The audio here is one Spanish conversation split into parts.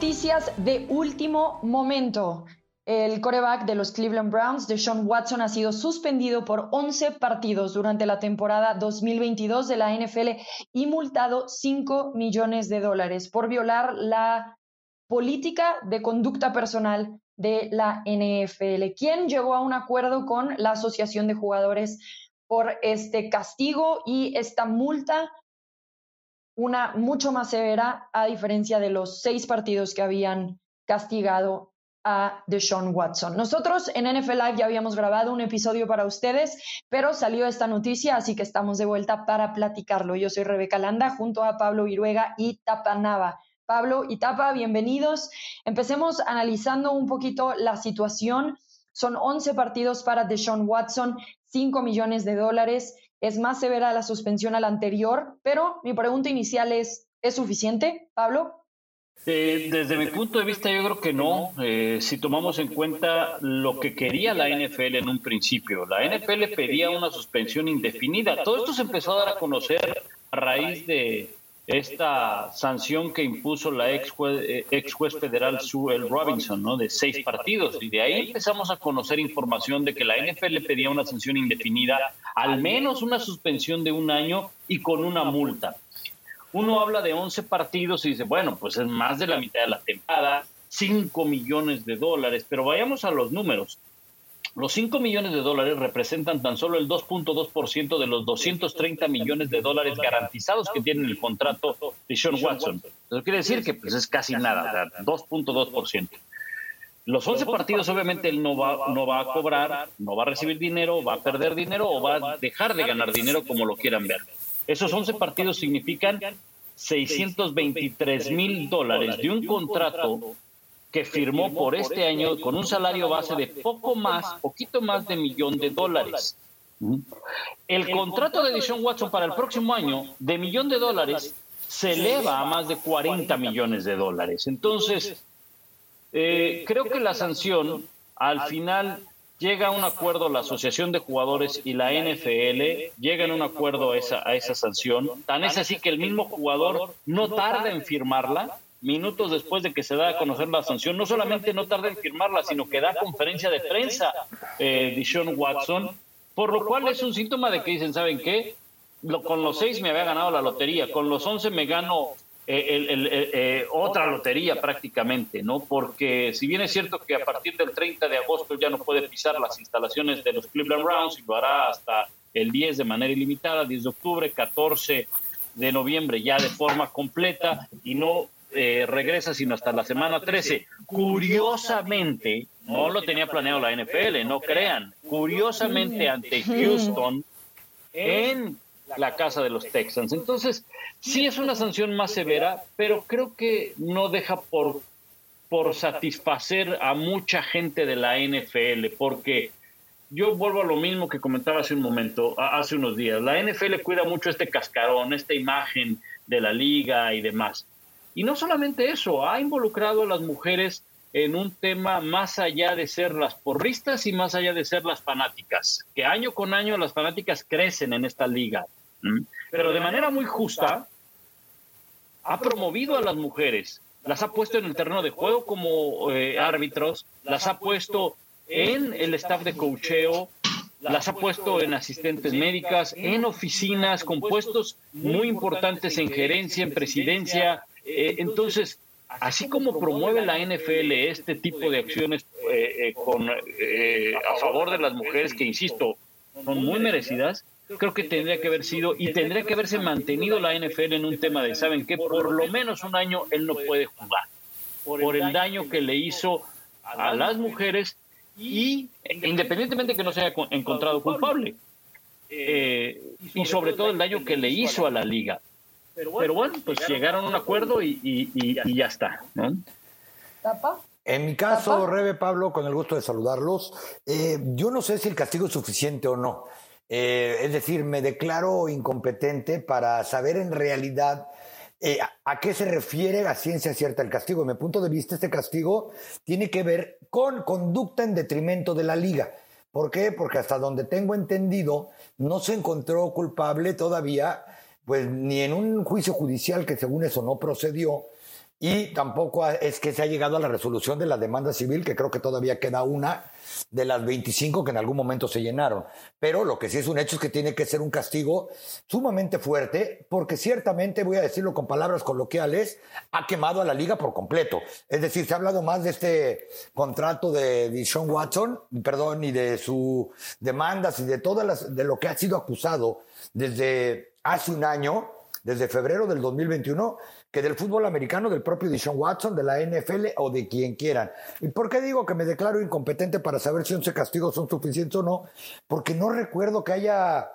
Noticias de último momento. El coreback de los Cleveland Browns, Deshaun Watson, ha sido suspendido por 11 partidos durante la temporada 2022 de la NFL y multado 5 millones de dólares por violar la política de conducta personal de la NFL, quien llegó a un acuerdo con la Asociación de Jugadores por este castigo y esta multa una mucho más severa, a diferencia de los seis partidos que habían castigado a Deshaun Watson. Nosotros en NFL Live ya habíamos grabado un episodio para ustedes, pero salió esta noticia, así que estamos de vuelta para platicarlo. Yo soy Rebeca Landa junto a Pablo Viruega y Tapa Nava. Pablo y Tapa, bienvenidos. Empecemos analizando un poquito la situación. Son 11 partidos para Deshaun Watson, 5 millones de dólares es más severa la suspensión a la anterior, pero mi pregunta inicial es, ¿es suficiente, Pablo? Eh, desde mi punto de vista, yo creo que no. Eh, si tomamos en cuenta lo que quería la NFL en un principio, la NFL pedía una suspensión indefinida. Todo esto se empezó a dar a conocer a raíz de esta sanción que impuso la ex juez, eh, ex juez federal Sue L. Robinson, ¿no? De seis partidos. Y de ahí empezamos a conocer información de que la NFL pedía una sanción indefinida, al menos una suspensión de un año y con una multa. Uno habla de 11 partidos y dice, bueno, pues es más de la mitad de la temporada, 5 millones de dólares, pero vayamos a los números. Los 5 millones de dólares representan tan solo el 2.2% de los 230 millones de dólares garantizados que tiene el contrato de Sean Watson. Eso quiere decir que pues, es casi nada, 2.2%. Los 11 partidos obviamente él no va, no va a cobrar, no va a recibir dinero, va a perder dinero o va a dejar de ganar dinero como lo quieran ver. Esos 11 partidos significan 623 mil dólares de un contrato que firmó por este año con un salario base de poco más, poquito más de millón de dólares. El contrato de Deshaun Watson para el próximo año de millón de dólares se eleva a más de 40 millones de dólares. Entonces, eh, creo que la sanción al final llega a un acuerdo la Asociación de Jugadores y la NFL, llegan a un acuerdo a esa, a esa sanción. Tan es así que el mismo jugador no tarda en firmarla minutos después de que se da a conocer la sanción, no solamente no tarda en firmarla, sino que da conferencia de prensa eh, Sean Watson, por lo cual es un síntoma de que dicen, ¿saben qué? con los seis me había ganado la lotería, con los once me gano eh, eh, otra lotería prácticamente, ¿no? Porque si bien es cierto que a partir del 30 de agosto ya no puede pisar las instalaciones de los Cleveland Browns y lo hará hasta el 10 de manera ilimitada, 10 de octubre, 14 de noviembre ya de forma completa y no eh, regresa sino hasta la semana 13. Curiosamente, no lo tenía planeado la NFL, no crean. Curiosamente ante Houston en la casa de los Texans. Entonces, sí es una sanción más severa, pero creo que no deja por, por satisfacer a mucha gente de la NFL, porque yo vuelvo a lo mismo que comentaba hace un momento, hace unos días. La NFL cuida mucho este cascarón, esta imagen de la liga y demás. Y no solamente eso, ha involucrado a las mujeres en un tema más allá de ser las porristas y más allá de ser las fanáticas, que año con año las fanáticas crecen en esta liga, pero de manera muy justa ha promovido a las mujeres, las ha puesto en el terreno de juego como eh, árbitros, las ha puesto en el staff de cocheo, las ha puesto en asistentes médicas, en oficinas, con puestos muy importantes en gerencia, en presidencia, eh, entonces, así como promueve la NFL este tipo de acciones eh, eh, con, a favor de las mujeres, que insisto, son muy merecidas, creo que tendría que haber sido y tendría que haberse mantenido la NFL en un tema de, ¿saben qué? Por lo menos un año él no puede jugar, por el daño que le hizo a las mujeres y independientemente que no se haya encontrado culpable. y sobre todo el daño que le hizo a la liga. Pero bueno, pues llegaron a un acuerdo y, ya está. ¿no? En mi caso, Rebe Pablo, con el gusto de saludarlos, eh, yo no sé si el castigo es suficiente o no. Eh, es decir, me declaro incompetente para saber en realidad eh, a, qué se refiere a ciencia cierta el castigo. De mi punto de vista, este castigo tiene que ver con conducta en detrimento de la liga. ¿Por qué? Porque hasta donde tengo entendido, no se encontró culpable todavía pues ni en un juicio judicial que según eso no procedió, y tampoco es que se ha llegado a la resolución de la demanda civil, que creo que todavía queda una de las 25 que en algún momento se llenaron. Pero lo que sí es un hecho es que tiene que ser un castigo sumamente fuerte, porque ciertamente, voy a decirlo con palabras coloquiales, ha quemado a la liga por completo. Es decir, se ha hablado más de este contrato de, Sean Watson, perdón, y de su demandas y de todas las, de lo que ha sido acusado desde hace un año, desde febrero del 2021 que del fútbol americano, del propio Dishon Watson, de la NFL o de quien quieran. ¿Y por qué digo que me declaro incompetente para saber si 11 castigos son suficientes o no? Porque no recuerdo que haya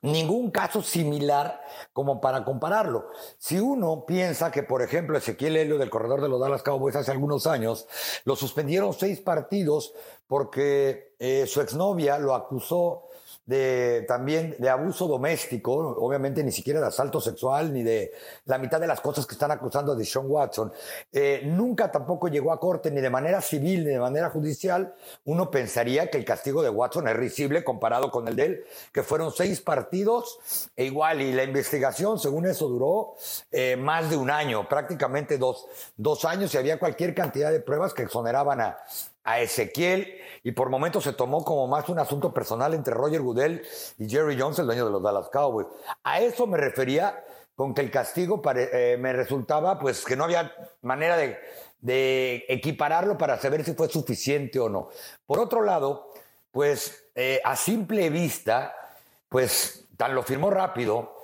ningún caso similar como para compararlo. Si uno piensa que, por ejemplo, Ezequiel Helio del corredor de los Dallas Cowboys hace algunos años lo suspendieron seis partidos porque eh, su exnovia lo acusó de también de abuso doméstico, obviamente ni siquiera de asalto sexual, ni de la mitad de las cosas que están acusando de Sean Watson. Eh, nunca tampoco llegó a corte ni de manera civil ni de manera judicial. Uno pensaría que el castigo de Watson es risible comparado con el de él, que fueron seis partidos e igual, y la investigación, según eso, duró eh, más de un año, prácticamente dos, dos años, y había cualquier cantidad de pruebas que exoneraban a, a Ezequiel y por momentos se tomó como más un asunto personal entre Roger Goodell y Jerry Jones, el dueño de los Dallas Cowboys. A eso me refería con que el castigo eh, me resultaba pues que no había manera de, equipararlo para saber si fue suficiente o no. Por otro lado, pues eh, a simple vista, pues tan lo firmó rápido,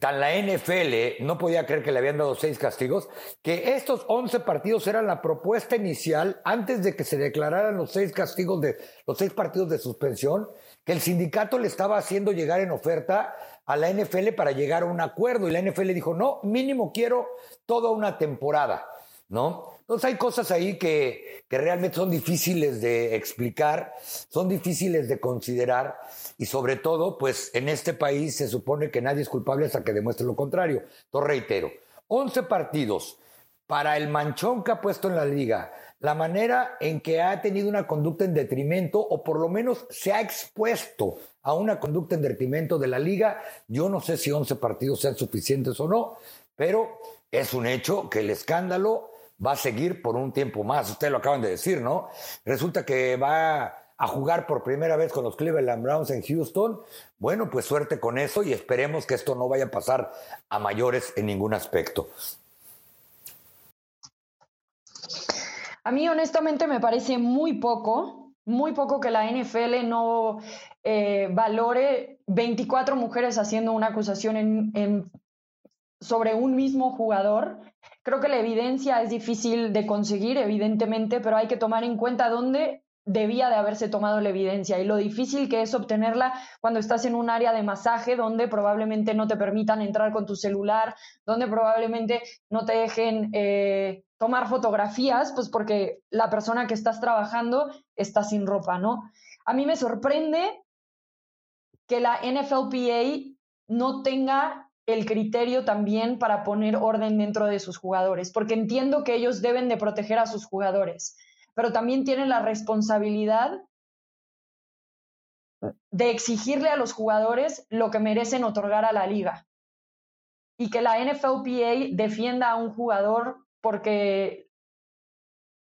tan la NFL no podía creer que le habían dado seis castigos, que estos 11 partidos eran la propuesta inicial antes de que se declararan los seis castigos de los seis partidos de suspensión, que el sindicato le estaba haciendo llegar en oferta a la NFL para llegar a un acuerdo. Y la NFL dijo, "No, mínimo quiero toda una temporada", ¿no? Entonces hay cosas ahí que, que realmente son difíciles de explicar, son difíciles de considerar y sobre todo, pues en este país se supone que nadie es culpable hasta que demuestre lo contrario. Entonces reitero, 11 partidos para el manchón que ha puesto en la liga, la manera en que ha tenido una conducta en detrimento o por lo menos se ha expuesto a una conducta en detrimento de la liga, yo no sé si 11 partidos sean suficientes o no, pero es un hecho que el escándalo va a seguir por un tiempo más. Ustedes lo acaban de decir, ¿no? Resulta que va a jugar por primera vez con los Cleveland Browns en Houston. Bueno, pues suerte con eso y esperemos que esto no vaya a pasar a mayores en ningún aspecto. A mí honestamente me parece muy poco, muy poco que la NFL no eh, valore 24 mujeres haciendo una acusación sobre un mismo jugador. Creo que la evidencia es difícil de conseguir, evidentemente, pero hay que tomar en cuenta dónde debía de haberse tomado la evidencia y lo difícil que es obtenerla cuando estás en un área de masaje donde probablemente no te permitan entrar con tu celular, donde probablemente no te dejen eh, tomar fotografías, pues porque la persona que estás trabajando está sin ropa, ¿no? A mí me sorprende que la NFLPA no tenga el criterio también para poner orden dentro de sus jugadores, porque entiendo que ellos deben de proteger a sus jugadores pero también tienen la responsabilidad de exigirle a los jugadores lo que merecen otorgar a la liga. Y que la NFLPA defienda a un jugador porque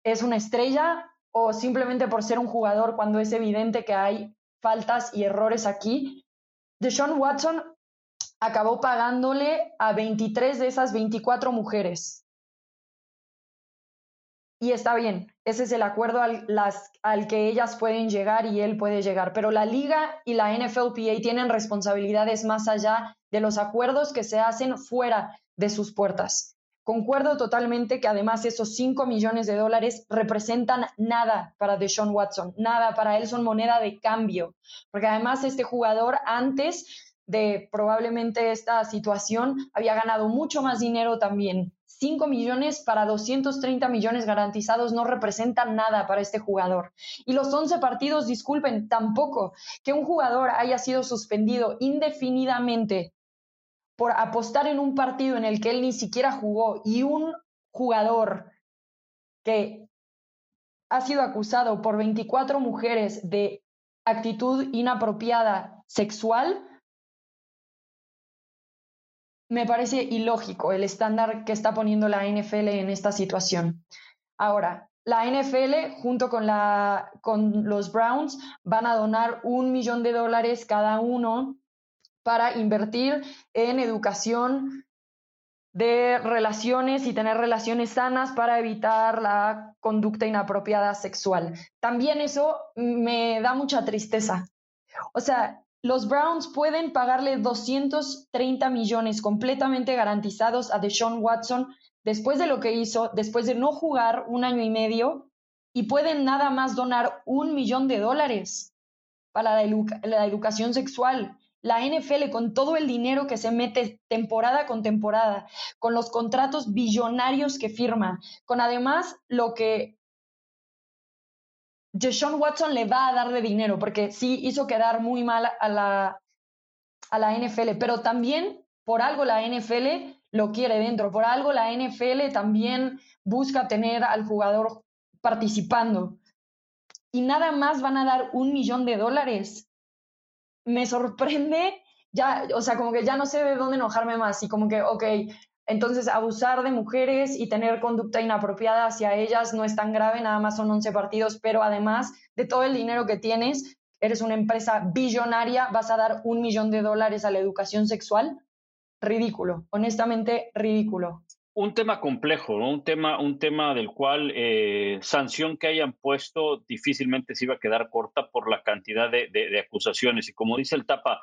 es una estrella o simplemente por ser un jugador cuando es evidente que hay faltas y errores aquí. Deshaun Watson acabó pagándole a 23 de esas 24 mujeres y está bien, ese es el acuerdo al, que ellas pueden llegar y él puede llegar, pero la liga y la NFLPA tienen responsabilidades más allá de los acuerdos que se hacen fuera de sus puertas. Concuerdo totalmente que además esos 5 millones de dólares representan nada para Deshaun Watson, nada, para él son moneda de cambio, porque además este jugador antes de probablemente esta situación había ganado mucho más dinero también 5 millones para 230 millones garantizados no representan nada para este jugador. Y los 11 partidos, disculpen, tampoco que un jugador haya sido suspendido indefinidamente por apostar en un partido en el que él ni siquiera jugó y un jugador que ha sido acusado por 24 mujeres de actitud inapropiada sexual, me parece ilógico el estándar que está poniendo la NFL en esta situación. Ahora, la NFL junto con, los Browns van a donar un millón de dólares cada uno para invertir en educación de relaciones y tener relaciones sanas para evitar la conducta inapropiada sexual. También eso me da mucha tristeza. O sea, los Browns pueden pagarle 230 millones completamente garantizados a Deshaun Watson después de lo que hizo, después de no jugar un año y medio, y pueden nada más donar un millón de dólares para la, la educación sexual. La NFL con todo el dinero que se mete temporada con temporada, con los contratos billonarios que firma, con además lo que Deshaun Watson le va a dar de dinero, porque sí hizo quedar muy mal a la, a la NFL, pero también por algo la NFL lo quiere dentro, por algo la NFL también busca tener al jugador participando. Y nada más van a dar un millón de dólares me sorprende, ya, o sea, como que ya no sé de dónde enojarme más y como que, ok, entonces abusar de mujeres y tener conducta inapropiada hacia ellas no es tan grave, nada más son 11 partidos, pero además de todo el dinero que tienes, eres una empresa billonaria, vas a dar un millón de dólares a la educación sexual. Ridículo, honestamente ridículo un tema complejo, un, tema, un tema del cual eh, sanción que hayan puesto difícilmente se iba a quedar corta por la cantidad de, acusaciones. Y como dice el Tapa,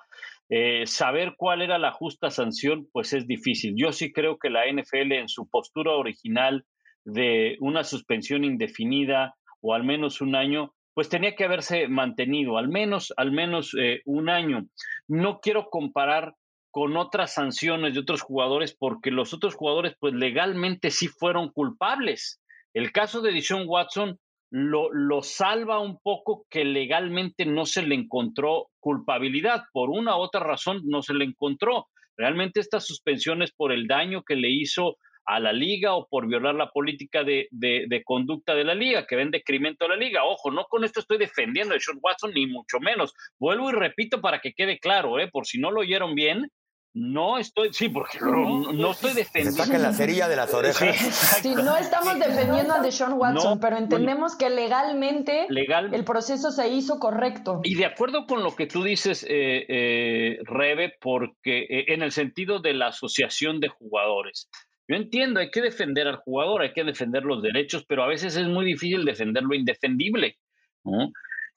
eh, saber cuál era la justa sanción, pues es difícil. Yo sí creo que la NFL en su postura original de una suspensión indefinida o al menos un año, pues tenía que haberse mantenido, al menos, al menos eh, un año. No quiero comparar con otras sanciones de otros jugadores porque los otros jugadores pues legalmente sí fueron culpables. El caso de Dishon Watson lo, lo, salva un poco que legalmente no se le encontró culpabilidad. Por una u otra razón no se le encontró. Realmente estas suspensiones por el daño que le hizo a la liga o por violar la política de, de, conducta de la liga, que ven decremento a la liga. Ojo, no con esto estoy defendiendo a Sean Watson, ni mucho menos. Vuelvo y repito para que quede claro, ¿eh? por si no lo oyeron bien, no estoy, sí, porque no, estoy defendiendo. Se la cerilla de las orejas. Sí, no estamos defendiendo a Deshaun Watson, pero entendemos que legalmente el proceso se hizo correcto. Y de acuerdo con lo que tú dices, eh, eh, Rebe, porque eh, en el sentido de la asociación de jugadores. Yo entiendo, hay que defender al jugador, hay que defender los derechos, pero a veces es muy difícil defender lo indefendible.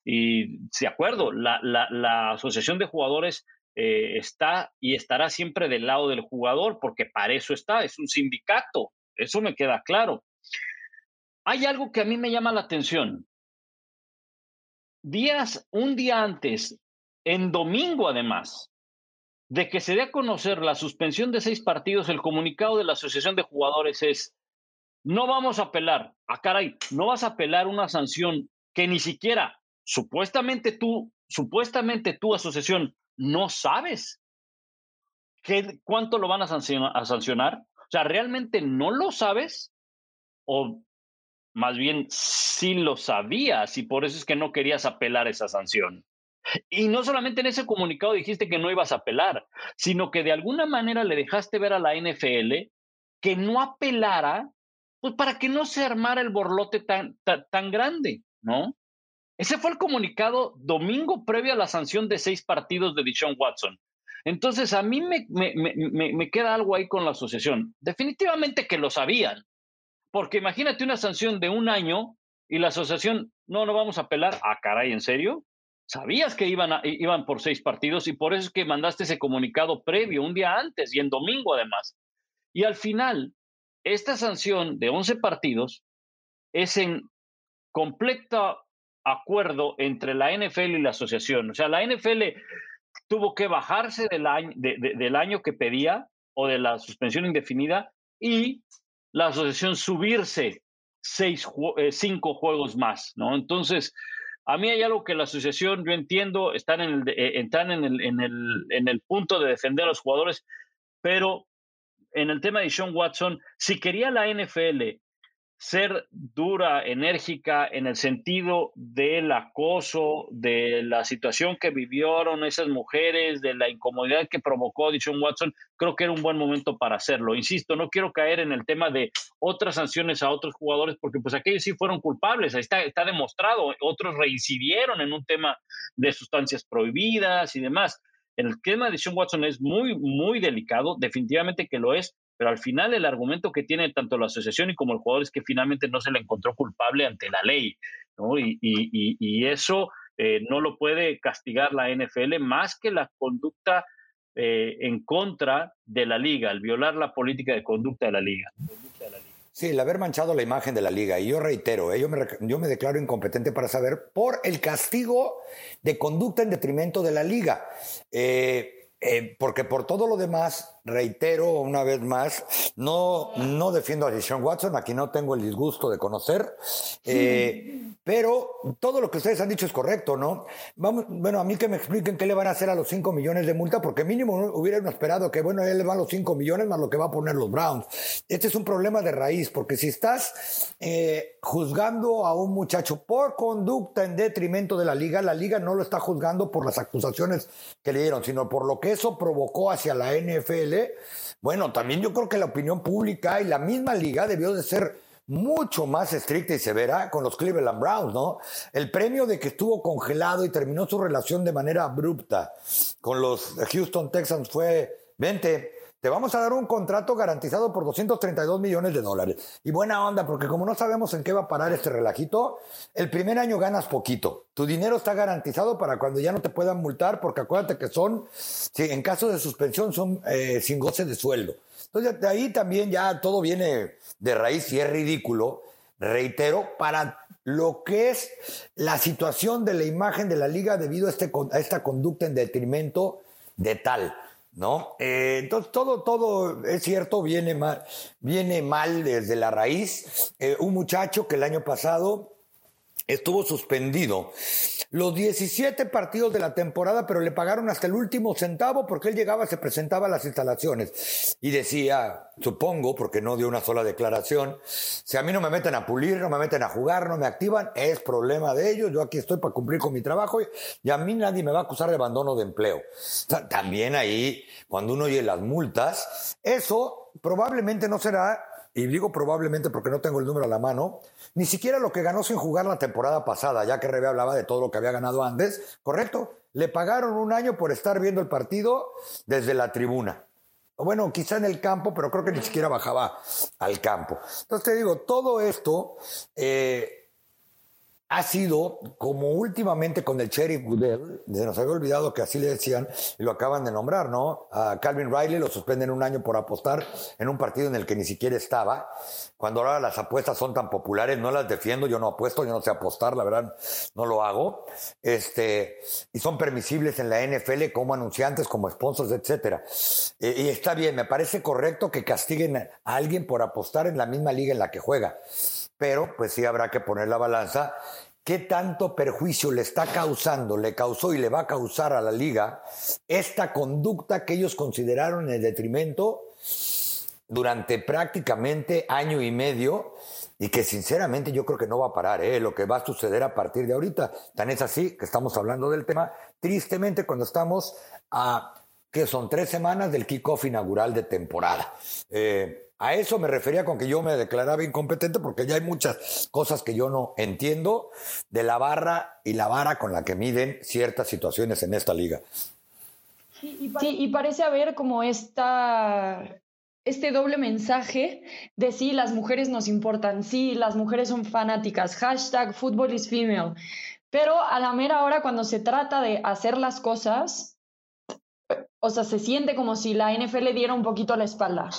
Y de acuerdo, la, la, la asociación de jugadores eh, está y estará siempre del lado del jugador, porque para eso está, es un sindicato, eso me queda claro. Hay algo que a mí me llama la atención. Días, un día antes, en domingo además, de que se dé a conocer la suspensión de seis partidos, el comunicado de la Asociación de Jugadores es, no vamos a apelar, a ah, caray, no vas a apelar una sanción que ni siquiera supuestamente tú, supuestamente tu asociación no sabes qué, cuánto lo van a sancionar, O sea, ¿realmente no lo sabes? O más bien sí lo sabías y por eso es que no querías apelar esa sanción. Y no solamente en ese comunicado dijiste que no ibas a apelar, sino que de alguna manera le dejaste ver a la NFL que no apelara, pues para que no se armara el borlote tan, tan grande, ¿no? Ese fue el comunicado domingo previo a la sanción de seis partidos de Dishon Watson. Entonces, a mí me, me, queda algo ahí con la asociación. Definitivamente que lo sabían, porque imagínate una sanción de un año y la asociación, no, no vamos a apelar. Ah, caray, ¿en serio? Sabías que iban, iban por seis partidos y por eso es que mandaste ese comunicado previo, un día antes y en domingo además. Y al final, esta sanción de 11 partidos es en completa acuerdo entre la NFL y la asociación. O sea, la NFL tuvo que bajarse del año, del año que pedía o de la suspensión indefinida y la asociación subirse seis, eh, cinco juegos más, ¿no? Entonces, a mí hay algo que la asociación, yo entiendo, están en el, eh, en el, en el, en el punto de defender a los jugadores, pero en el tema de Sean Watson, si quería la NFL ser dura, enérgica en el sentido del acoso, de la situación que vivieron esas mujeres, de la incomodidad que provocó Dishon Watson, creo que era un buen momento para hacerlo. Insisto, no quiero caer en el tema de otras sanciones a otros jugadores, porque pues aquellos sí fueron culpables, ahí está, está demostrado, otros reincidieron en un tema de sustancias prohibidas y demás. El tema de Sean Watson es muy, muy delicado, definitivamente que lo es, pero al final el argumento que tiene tanto la asociación y como el jugador es que finalmente no se le encontró culpable ante la ley, ¿no? Y, y, y, eso eh, no lo puede castigar la NFL más que la conducta eh, en contra de la liga, el violar la política de conducta de la liga. Sí, el haber manchado la imagen de la liga. Y yo reitero, eh, yo, me, yo, me, declaro incompetente para saber por el castigo de conducta en detrimento de la liga. porque por todo lo demás, reitero una vez más, no, no defiendo a Deshaun Watson, aquí no tengo el disgusto de conocer, eh, pero todo lo que ustedes han dicho es correcto, ¿no? Vamos, bueno, a mí que me expliquen qué le van a hacer a los 5 millones de multa, porque mínimo hubieran esperado que, bueno, él le van los 5 millones más lo que va a poner los Browns. Este es un problema de raíz, porque si estás eh, juzgando a un muchacho por conducta en detrimento de la liga, la liga no lo está juzgando por las acusaciones que le dieron, sino por lo que eso provocó hacia la NFL bueno, también yo creo que la opinión pública y la misma liga debió de ser mucho más estricta y severa con los Cleveland Browns, ¿no? El premio de que estuvo congelado y terminó su relación de manera abrupta con los Houston Texans fue, vente, te vamos a dar un contrato garantizado por 232 millones de dólares. Y buena onda, porque como no sabemos en qué va a parar este relajito, el primer año ganas poquito. Tu dinero está garantizado para cuando ya no te puedan multar, porque acuérdate que son, en caso de suspensión, son eh, sin goce de sueldo. Entonces, ahí también ya todo viene de raíz y es ridículo, reitero, para lo que es la situación de la imagen de la liga debido a, este, a esta conducta en detrimento de tal. ¿No? Eh, entonces, todo, todo es cierto, viene mal, viene mal desde la raíz. Eh, un muchacho que el año pasado estuvo suspendido los 17 partidos de la temporada, pero le pagaron hasta el último centavo porque él llegaba, se presentaba a las instalaciones y decía, supongo, porque no dio una sola declaración, si a mí no me meten a pulir, no me meten a jugar, no me activan, es problema de ellos, yo aquí estoy para cumplir con mi trabajo y, a mí nadie me va a acusar de abandono de empleo. también ahí, cuando uno oye las multas, eso probablemente no será, y digo probablemente porque no tengo el número a la mano, ni siquiera lo que ganó sin jugar la temporada pasada, ya que Rebe hablaba de todo lo que había ganado antes, ¿correcto? Le pagaron un año por estar viendo el partido desde la tribuna. Bueno, quizá en el campo, pero creo que ni siquiera bajaba al campo. Entonces te digo, todo esto eh, ha sido, como últimamente con el Cherry Goodell, se nos había olvidado que así le decían, y lo acaban de nombrar, ¿no? A Calvin Riley lo suspenden un año por apostar en un partido en el que ni siquiera estaba. Cuando ahora las apuestas son tan populares, no las defiendo, yo no apuesto, yo no sé apostar, la verdad, no lo hago. Este, y son permisibles en la NFL como anunciantes, como sponsors, etcétera. Eh, y está bien, me parece correcto que castiguen a alguien por apostar en la misma liga en la que juega pero pues sí habrá que poner la balanza. ¿Qué tanto perjuicio le está causando, le causó y le va a causar a la liga esta conducta que ellos consideraron en detrimento durante prácticamente año y medio y que sinceramente yo creo que no va a parar, ¿eh? lo que va a suceder a partir de ahorita. Tan es así que estamos hablando del tema, tristemente cuando estamos a, que son tres semanas del kickoff inaugural de temporada. Eh, a eso me refería con que yo me declaraba incompetente porque ya hay muchas cosas que yo no entiendo de la barra y la vara con la que miden ciertas situaciones en esta liga. Sí, y, parece haber como esta, este doble mensaje de sí, las mujeres nos importan, sí, las mujeres son fanáticas, hashtag football is female. Pero a la mera hora, cuando se trata de hacer las cosas, o sea, se siente como si la NFL diera un poquito la espalda.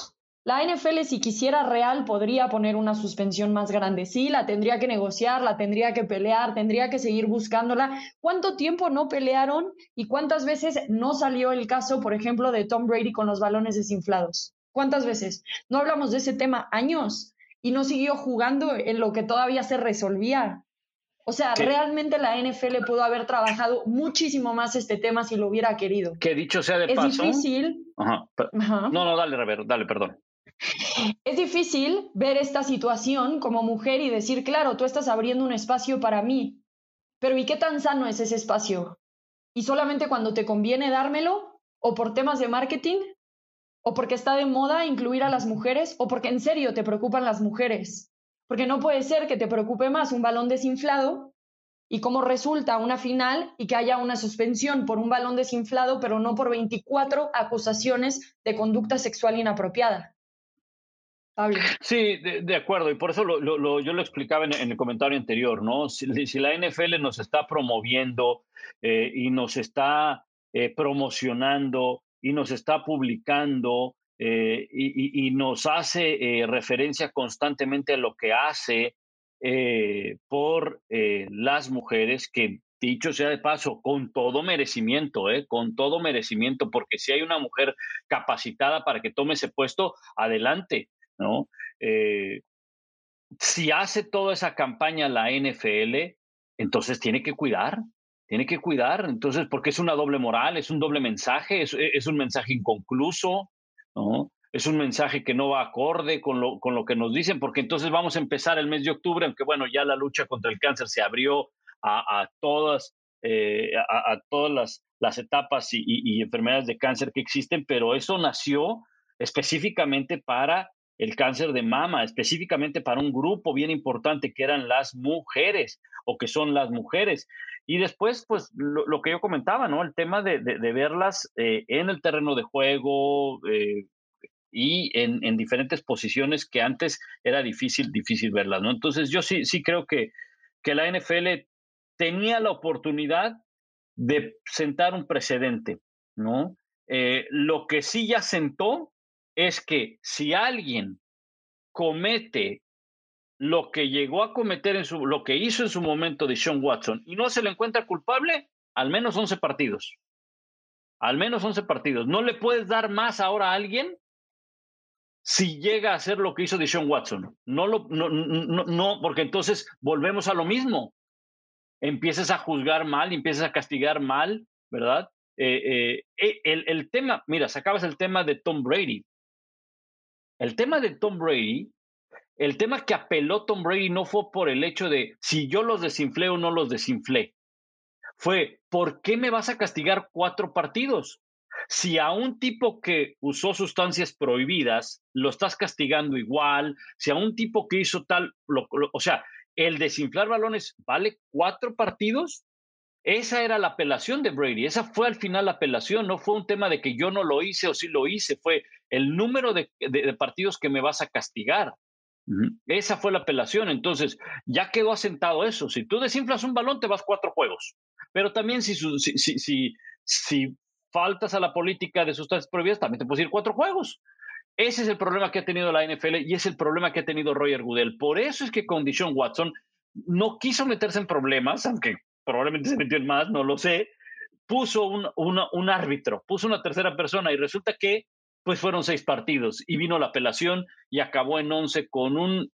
La NFL, si quisiera real, podría poner una suspensión más grande. Sí, la tendría que negociar, la tendría que pelear, tendría que seguir buscándola. ¿Cuánto tiempo no pelearon y cuántas veces no salió el caso, por ejemplo, de Tom Brady con los balones desinflados? ¿Cuántas veces? No hablamos de ese tema años y no siguió jugando en lo que todavía se resolvía. O sea, realmente la NFL pudo haber trabajado muchísimo más este tema si lo hubiera querido. Que dicho sea de es paso. Es difícil. Ajá. No, no, dale, dale, perdón. Es difícil ver esta situación como mujer y decir, claro, tú estás abriendo un espacio para mí, pero ¿y qué tan sano es ese espacio? ¿Y solamente cuando te conviene dármelo? ¿O por temas de marketing? ¿O porque está de moda incluir a las mujeres? ¿O porque en serio te preocupan las mujeres? Porque no puede ser que te preocupe más un balón desinflado y cómo resulta una final y que haya una suspensión por un balón desinflado, pero no por 24 acusaciones de conducta sexual inapropiada. Sí, de, acuerdo, y por eso lo, yo lo explicaba en, el comentario anterior, ¿no? Si, la NFL nos está promoviendo eh, y nos está eh, promocionando y nos está publicando eh, y, y, nos hace referencia constantemente a lo que hace eh, por eh, las mujeres que, dicho sea de paso, con todo merecimiento, eh, con todo merecimiento, porque si hay una mujer capacitada para que tome ese puesto, adelante, ¿no? si hace toda esa campaña la NFL, entonces tiene que cuidar, tiene que cuidar, entonces, porque es una doble moral, es un doble mensaje, es, es un mensaje inconcluso, ¿no? es un mensaje que no va acorde con lo, con lo que nos dicen, porque entonces vamos a empezar el mes de octubre, aunque bueno, ya la lucha contra el cáncer se abrió a, todas, eh, a, todas las, las etapas y, enfermedades de cáncer que existen, pero eso nació específicamente para el cáncer de mama, específicamente para un grupo bien importante que eran las mujeres o que son las mujeres. Y después, pues lo, que yo comentaba, ¿no? El tema de, de, verlas eh, en el terreno de juego, eh, y en, diferentes posiciones que antes era difícil, difícil verlas, ¿no? Entonces yo sí, sí creo que, que la NFL tenía la oportunidad de sentar un precedente, ¿no? Eh, lo que sí ya sentó es que si alguien comete lo que llegó a cometer en su, lo que hizo en su momento de Sean Watson y no se le encuentra culpable, al menos 11 partidos. Al menos 11 partidos. No le puedes dar más ahora a alguien si llega a hacer lo que hizo Deshaun Watson. No, lo, no, no, no, porque entonces volvemos a lo mismo. Empiezas a juzgar mal, empiezas a castigar mal, ¿verdad? Eh, eh, el, el, tema, mira, sacabas el tema de Tom Brady. El tema de Tom Brady, el tema que apeló Tom Brady no fue por el hecho de si yo los desinflé o no los desinflé. Fue, ¿por qué me vas a castigar cuatro partidos? Si a un tipo que usó sustancias prohibidas lo estás castigando igual, si a un tipo que hizo tal, o sea, el desinflar balones vale cuatro partidos, esa era la apelación de Brady, esa fue al final la apelación, no fue un tema de que yo no lo hice o sí lo hice, fue el número de, partidos que me vas a castigar. Esa fue la apelación. Entonces, ya quedó asentado eso. Si tú desinflas un balón, te vas cuatro juegos. Pero también si, si, si, si faltas a la política de sustancias prohibidas, también te puedes ir cuatro juegos. Ese es el problema que ha tenido la NFL y es el problema que ha tenido Roger Goodell. Por eso es que con Dishon Watson no quiso meterse en problemas, aunque probablemente se metió en más, no lo sé. Puso un, árbitro, puso una tercera persona y resulta que pues fueron seis partidos y vino la apelación y acabó en once con un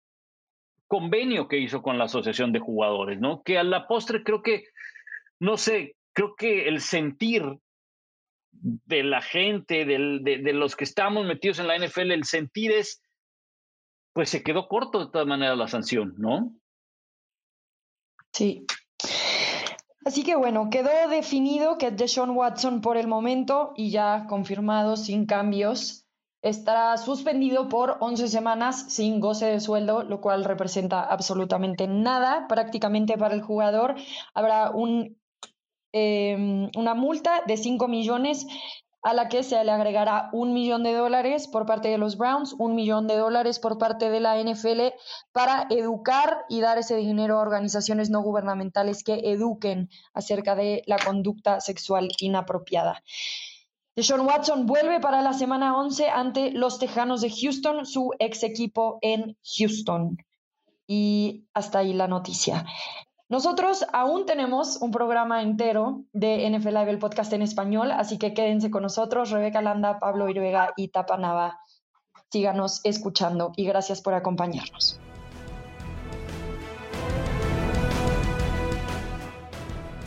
convenio que hizo con la Asociación de Jugadores, ¿no? Que a la postre creo que, no sé, creo que el sentir de la gente, de, los que estamos metidos en la NFL, el sentir es, pues se quedó corto de todas maneras la sanción, ¿no? Sí. Así que bueno, quedó definido que Deshaun Watson por el momento y ya confirmado sin cambios estará suspendido por 11 semanas sin goce de sueldo, lo cual representa absolutamente nada prácticamente para el jugador. Habrá Em, una multa de 5 millones a la que se le agregará un millón de dólares por parte de los Browns, un millón de dólares por parte de la NFL para educar y dar ese dinero a organizaciones no gubernamentales que eduquen acerca de la conducta sexual inapropiada. Deshaun Watson vuelve para la semana 11 ante los Tejanos de Houston, su ex equipo en Houston. Y hasta ahí la noticia. Nosotros aún tenemos un programa entero de NFL Live, el podcast en español, así que quédense con nosotros. Rebeca Landa, Pablo Iruega y Tapanava. Síganos escuchando y gracias por acompañarnos.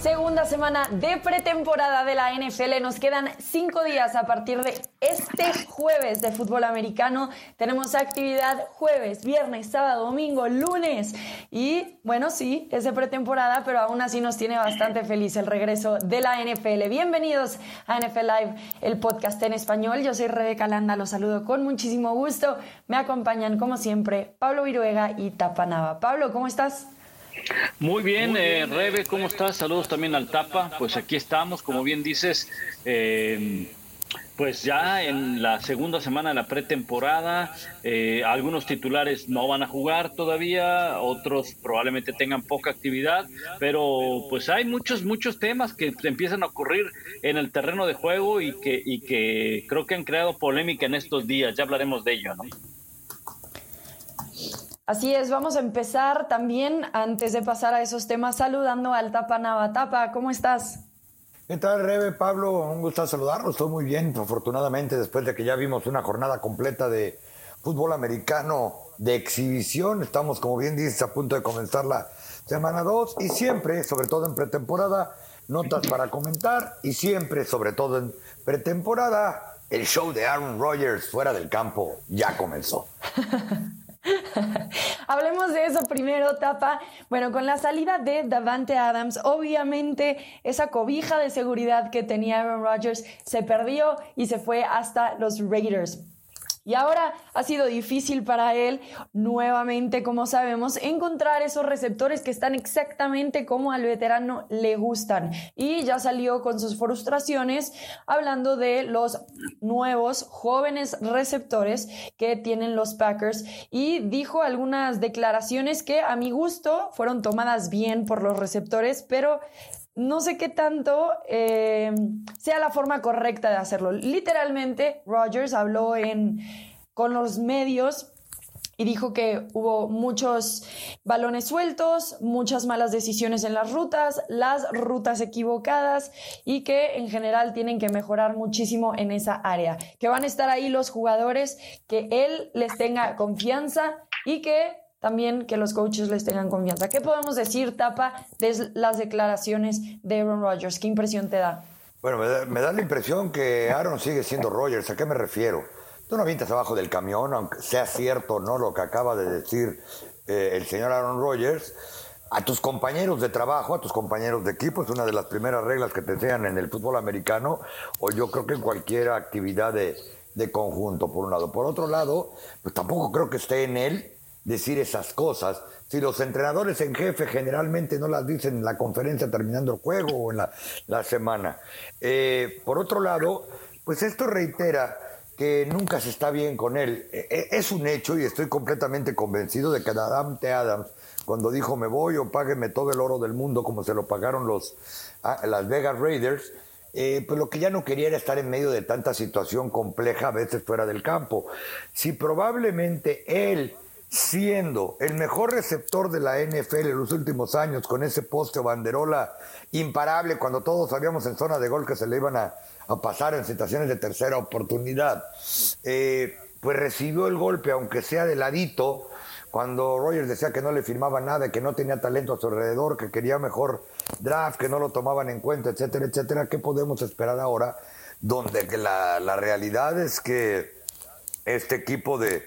Segunda semana de pretemporada de la NFL. Nos quedan cinco días a partir de este jueves de fútbol americano. Tenemos actividad jueves, viernes, sábado, domingo, lunes. Y bueno, sí, es de pretemporada, pero aún así nos tiene bastante feliz el regreso de la NFL. Bienvenidos a NFL Live, el podcast en español. Yo soy Rebeca Landa, los saludo con muchísimo gusto. Me acompañan, como siempre, Pablo Viruega y Tapanava. Pablo, ¿cómo estás? Muy bien, eh, Rebe, ¿cómo estás? Saludos también al Tapa. Pues aquí estamos, como bien dices, eh, pues ya en la segunda semana de la pretemporada, eh, algunos titulares no van a jugar todavía, otros probablemente tengan poca actividad, pero pues hay muchos, muchos temas que empiezan a ocurrir en el terreno de juego y que, y que creo que han creado polémica en estos días. Ya hablaremos de ello, ¿no? Así es, vamos a empezar también, antes de pasar a esos temas, saludando al Tapa Nava. Tapa, ¿cómo estás? ¿Qué tal, Rebe? Pablo, un gusto saludarlos. Estoy muy bien, afortunadamente, después de que ya vimos una jornada completa de fútbol americano de exhibición. Estamos, como bien dices, a punto de comenzar la semana 2 y siempre, sobre todo en pretemporada, notas para comentar y siempre, sobre todo en pretemporada, el show de Aaron Rodgers fuera del campo ya comenzó. Hablemos de eso primero, Tapa. Bueno, con la salida de Davante Adams, obviamente esa cobija de seguridad que tenía Aaron Rodgers se perdió y se fue hasta los Raiders. Y ahora ha sido difícil para él, nuevamente, como sabemos, encontrar esos receptores que están exactamente como al veterano le gustan. Y ya salió con sus frustraciones hablando de los nuevos jóvenes receptores que tienen los Packers y dijo algunas declaraciones que a mi gusto fueron tomadas bien por los receptores, pero no sé qué tanto eh, sea la forma correcta de hacerlo. Literalmente, Rogers habló en, con los medios y dijo que hubo muchos balones sueltos, muchas malas decisiones en las rutas, las rutas equivocadas y que en general tienen que mejorar muchísimo en esa área. Que van a estar ahí los jugadores, que él les tenga confianza y que también que los coaches les tengan confianza. ¿Qué podemos decir, Tapa, de las declaraciones de Aaron Rodgers? ¿Qué impresión te da? Bueno, me da, la impresión que Aaron sigue siendo Rodgers. ¿A qué me refiero? Tú no avientas abajo del camión, aunque sea cierto no lo que acaba de decir eh, el señor Aaron Rodgers. A tus compañeros de trabajo, a tus compañeros de equipo, es una de las primeras reglas que te enseñan en el fútbol americano, o yo creo que en cualquier actividad de, de conjunto, por un lado. Por otro lado, pues tampoco creo que esté en él decir esas cosas. Si los entrenadores en jefe generalmente no las dicen en la conferencia terminando el juego o en la, semana. Eh, por otro lado, pues esto reitera que nunca se está bien con él. E, e, es un hecho y estoy completamente convencido de que Adam T. Adams, cuando dijo me voy o págueme todo el oro del mundo como se lo pagaron los las Vegas Raiders, eh, pues lo que ya no quería era estar en medio de tanta situación compleja a veces fuera del campo. Si probablemente él siendo el mejor receptor de la NFL en los últimos años, con ese poste o banderola imparable, cuando todos sabíamos en zona de gol que se le iban a, pasar en situaciones de tercera oportunidad, eh, pues recibió el golpe, aunque sea de ladito, cuando Rogers decía que no le firmaba nada, que no tenía talento a su alrededor, que quería mejor draft, que no lo tomaban en cuenta, etcétera, etcétera. ¿Qué podemos esperar ahora? Donde la, la realidad es que este equipo de,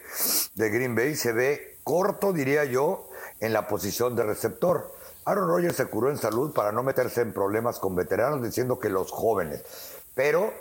Green Bay se ve corto, diría yo, en la posición de receptor. Aaron Rodgers se curó en salud para no meterse en problemas con veteranos, diciendo que los jóvenes. Pero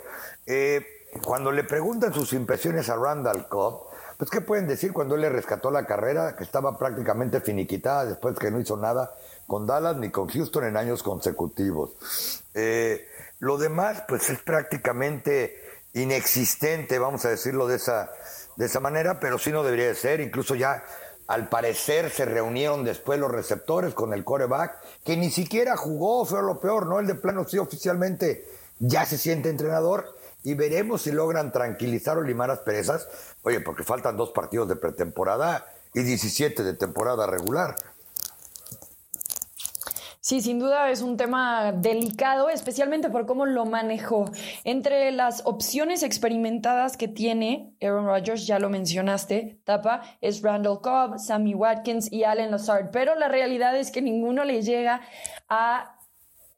eh, cuando le preguntan sus impresiones a Randall Cobb, pues ¿qué pueden decir cuando él le rescató la carrera, que estaba prácticamente finiquitada después que no hizo nada con Dallas ni con Houston en años consecutivos? Eh, lo demás, pues es prácticamente inexistente, vamos a decirlo de esa, de esa manera, pero sí no debería de ser. Incluso ya al parecer se reunieron después los receptores con el coreback, que ni siquiera jugó, fue lo peor, ¿no? El de plano sí oficialmente ya se siente entrenador y veremos si logran tranquilizar o limar las perezas. Oye, porque faltan dos partidos de pretemporada y 17 de temporada regular. Sí, sin duda es un tema delicado, especialmente por cómo lo manejó. Entre las opciones experimentadas que tiene Aaron Rodgers, ya lo mencionaste, Tapa, es Randall Cobb, Sammy Watkins y Allen Lazard, pero la realidad es que ninguno le llega a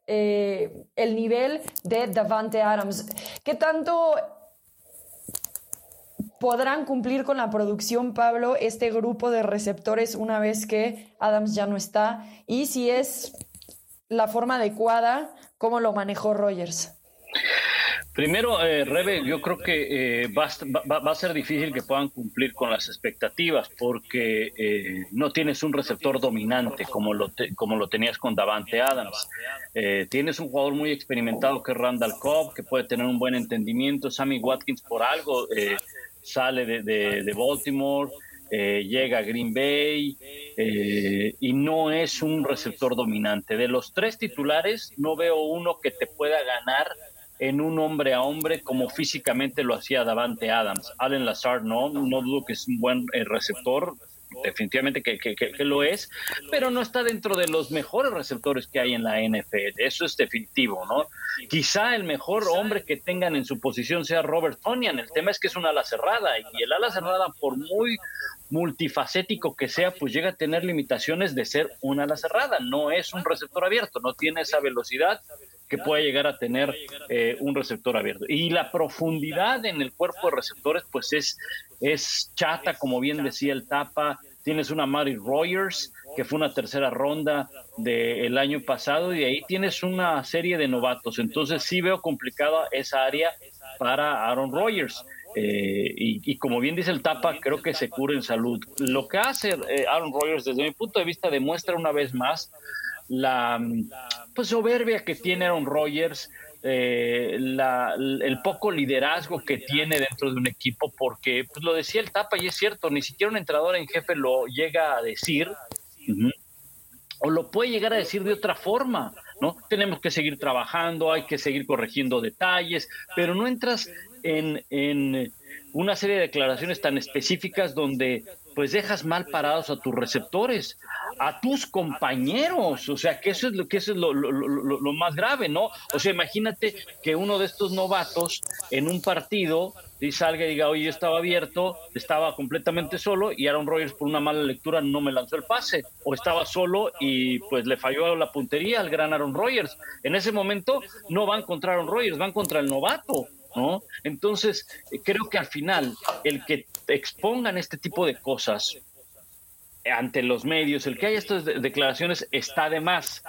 eh, el nivel de Davante Adams. ¿Qué tanto podrán cumplir con la producción, Pablo, este grupo de receptores una vez que Adams ya no está? Y si es la forma adecuada, ¿cómo lo manejó Rogers? Primero, eh, Rebe, yo creo que eh, va, a ser difícil que puedan cumplir con las expectativas porque eh, no tienes un receptor dominante como lo, como lo tenías con Davante Adams. tienes un jugador muy experimentado que es Randall Cobb, que puede tener un buen entendimiento. Sammy Watkins por algo sale de, de Baltimore. Llega a Green Bay y no es un receptor dominante. De los tres titulares, no veo uno que te pueda ganar en un hombre a hombre como físicamente lo hacía Davante Adams. Allen Lazard no, no dudo que es un buen eh, receptor, definitivamente que, que, lo es, pero no está dentro de los mejores receptores que hay en la NFL, eso es definitivo, ¿no? Quizá el mejor hombre que tengan en su posición sea Robert Tonian, el tema es que es un ala cerrada y el ala cerrada por muy multifacético que sea, pues llega a tener limitaciones de ser un ala cerrada, no es un receptor abierto, no tiene esa velocidad, que pueda llegar a tener eh, un receptor abierto. Y la profundidad en el cuerpo de receptores, pues es, es chata, como bien decía el Tapa. Tienes una Mary Rogers, que fue una tercera ronda del año pasado, y ahí tienes una serie de novatos. Entonces sí veo complicada esa área para Aaron Rodgers. Eh, y, como bien dice el Tapa, creo que se cura en salud. Lo que hace eh, Aaron Rodgers, desde mi punto de vista, demuestra una vez más la pues, soberbia que tiene Aaron Rodgers, eh, el poco liderazgo que tiene dentro de un equipo, porque pues, lo decía el Tapa y es cierto, ni siquiera un entrenador en jefe lo llega a decir, o lo puede llegar a decir de otra forma. ¿no? Tenemos que seguir trabajando, hay que seguir corrigiendo detalles, pero no entras en, una serie de declaraciones tan específicas donde pues dejas mal parados a tus receptores, a tus compañeros, o sea, que eso es lo que eso es lo, lo, más grave, ¿no? O sea, imagínate que uno de estos novatos en un partido y salga y diga, oye, yo estaba abierto, estaba completamente solo y Aaron Rodgers por una mala lectura no me lanzó el pase, o estaba solo y pues le falló la puntería al gran Aaron Rodgers. En ese momento no van contra Aaron Rodgers, van contra el novato. ¿No? Entonces, eh, creo que al final, el que expongan este tipo de cosas ante los medios, el que haya estas declaraciones está de más.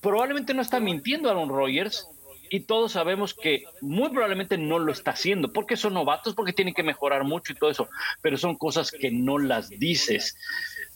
Probablemente no está mintiendo Aaron Rodgers, y todos sabemos que muy probablemente no lo está haciendo, porque son novatos, porque tienen que mejorar mucho y todo eso, pero son cosas que no las dices,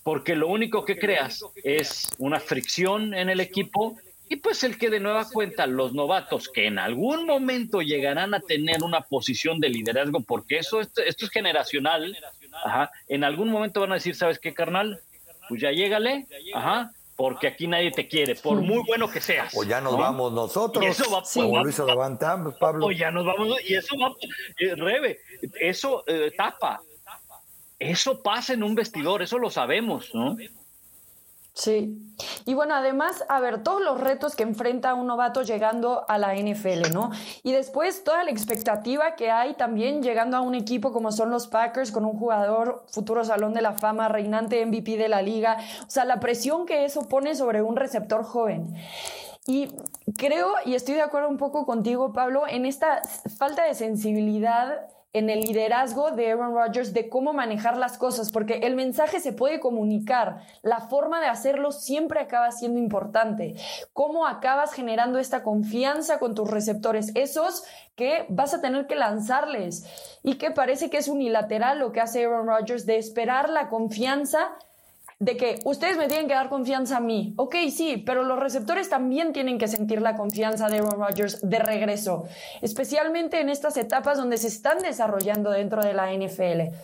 porque lo único que creas es una fricción en el equipo y pues el que de nueva cuenta los novatos que en algún momento llegarán a tener una posición de liderazgo, porque eso esto, es generacional, ajá, en algún momento van a decir, ¿sabes qué, carnal? Pues ya llégale, ajá, porque aquí nadie te quiere, por muy bueno que seas. O ya nos vamos nosotros, eso va, como lo hizo Pablo. O ya nos vamos, y eso va, eh, Rebe, eso eh, tapa, eso pasa en un vestidor, eso lo sabemos, ¿no? Sí. Y bueno, además, a ver, todos los retos que enfrenta un novato llegando a la NFL, ¿no? Y después toda la expectativa que hay también llegando a un equipo como son los Packers, con un jugador futuro Salón de la Fama, reinante MVP de la liga. O sea, la presión que eso pone sobre un receptor joven. Y creo, y estoy de acuerdo un poco contigo, Pablo, en esta falta de sensibilidad en el liderazgo de Aaron Rodgers de cómo manejar las cosas, porque el mensaje se puede comunicar, la forma de hacerlo siempre acaba siendo importante. ¿Cómo acabas generando esta confianza con tus receptores? Esos que vas a tener que lanzarles y que parece que es unilateral lo que hace Aaron Rodgers de esperar la confianza de que ustedes me tienen que dar confianza a mí. Ok, sí, pero los receptores también tienen que sentir la confianza de Aaron Rodgers de regreso, especialmente en estas etapas donde se están desarrollando dentro de la NFL.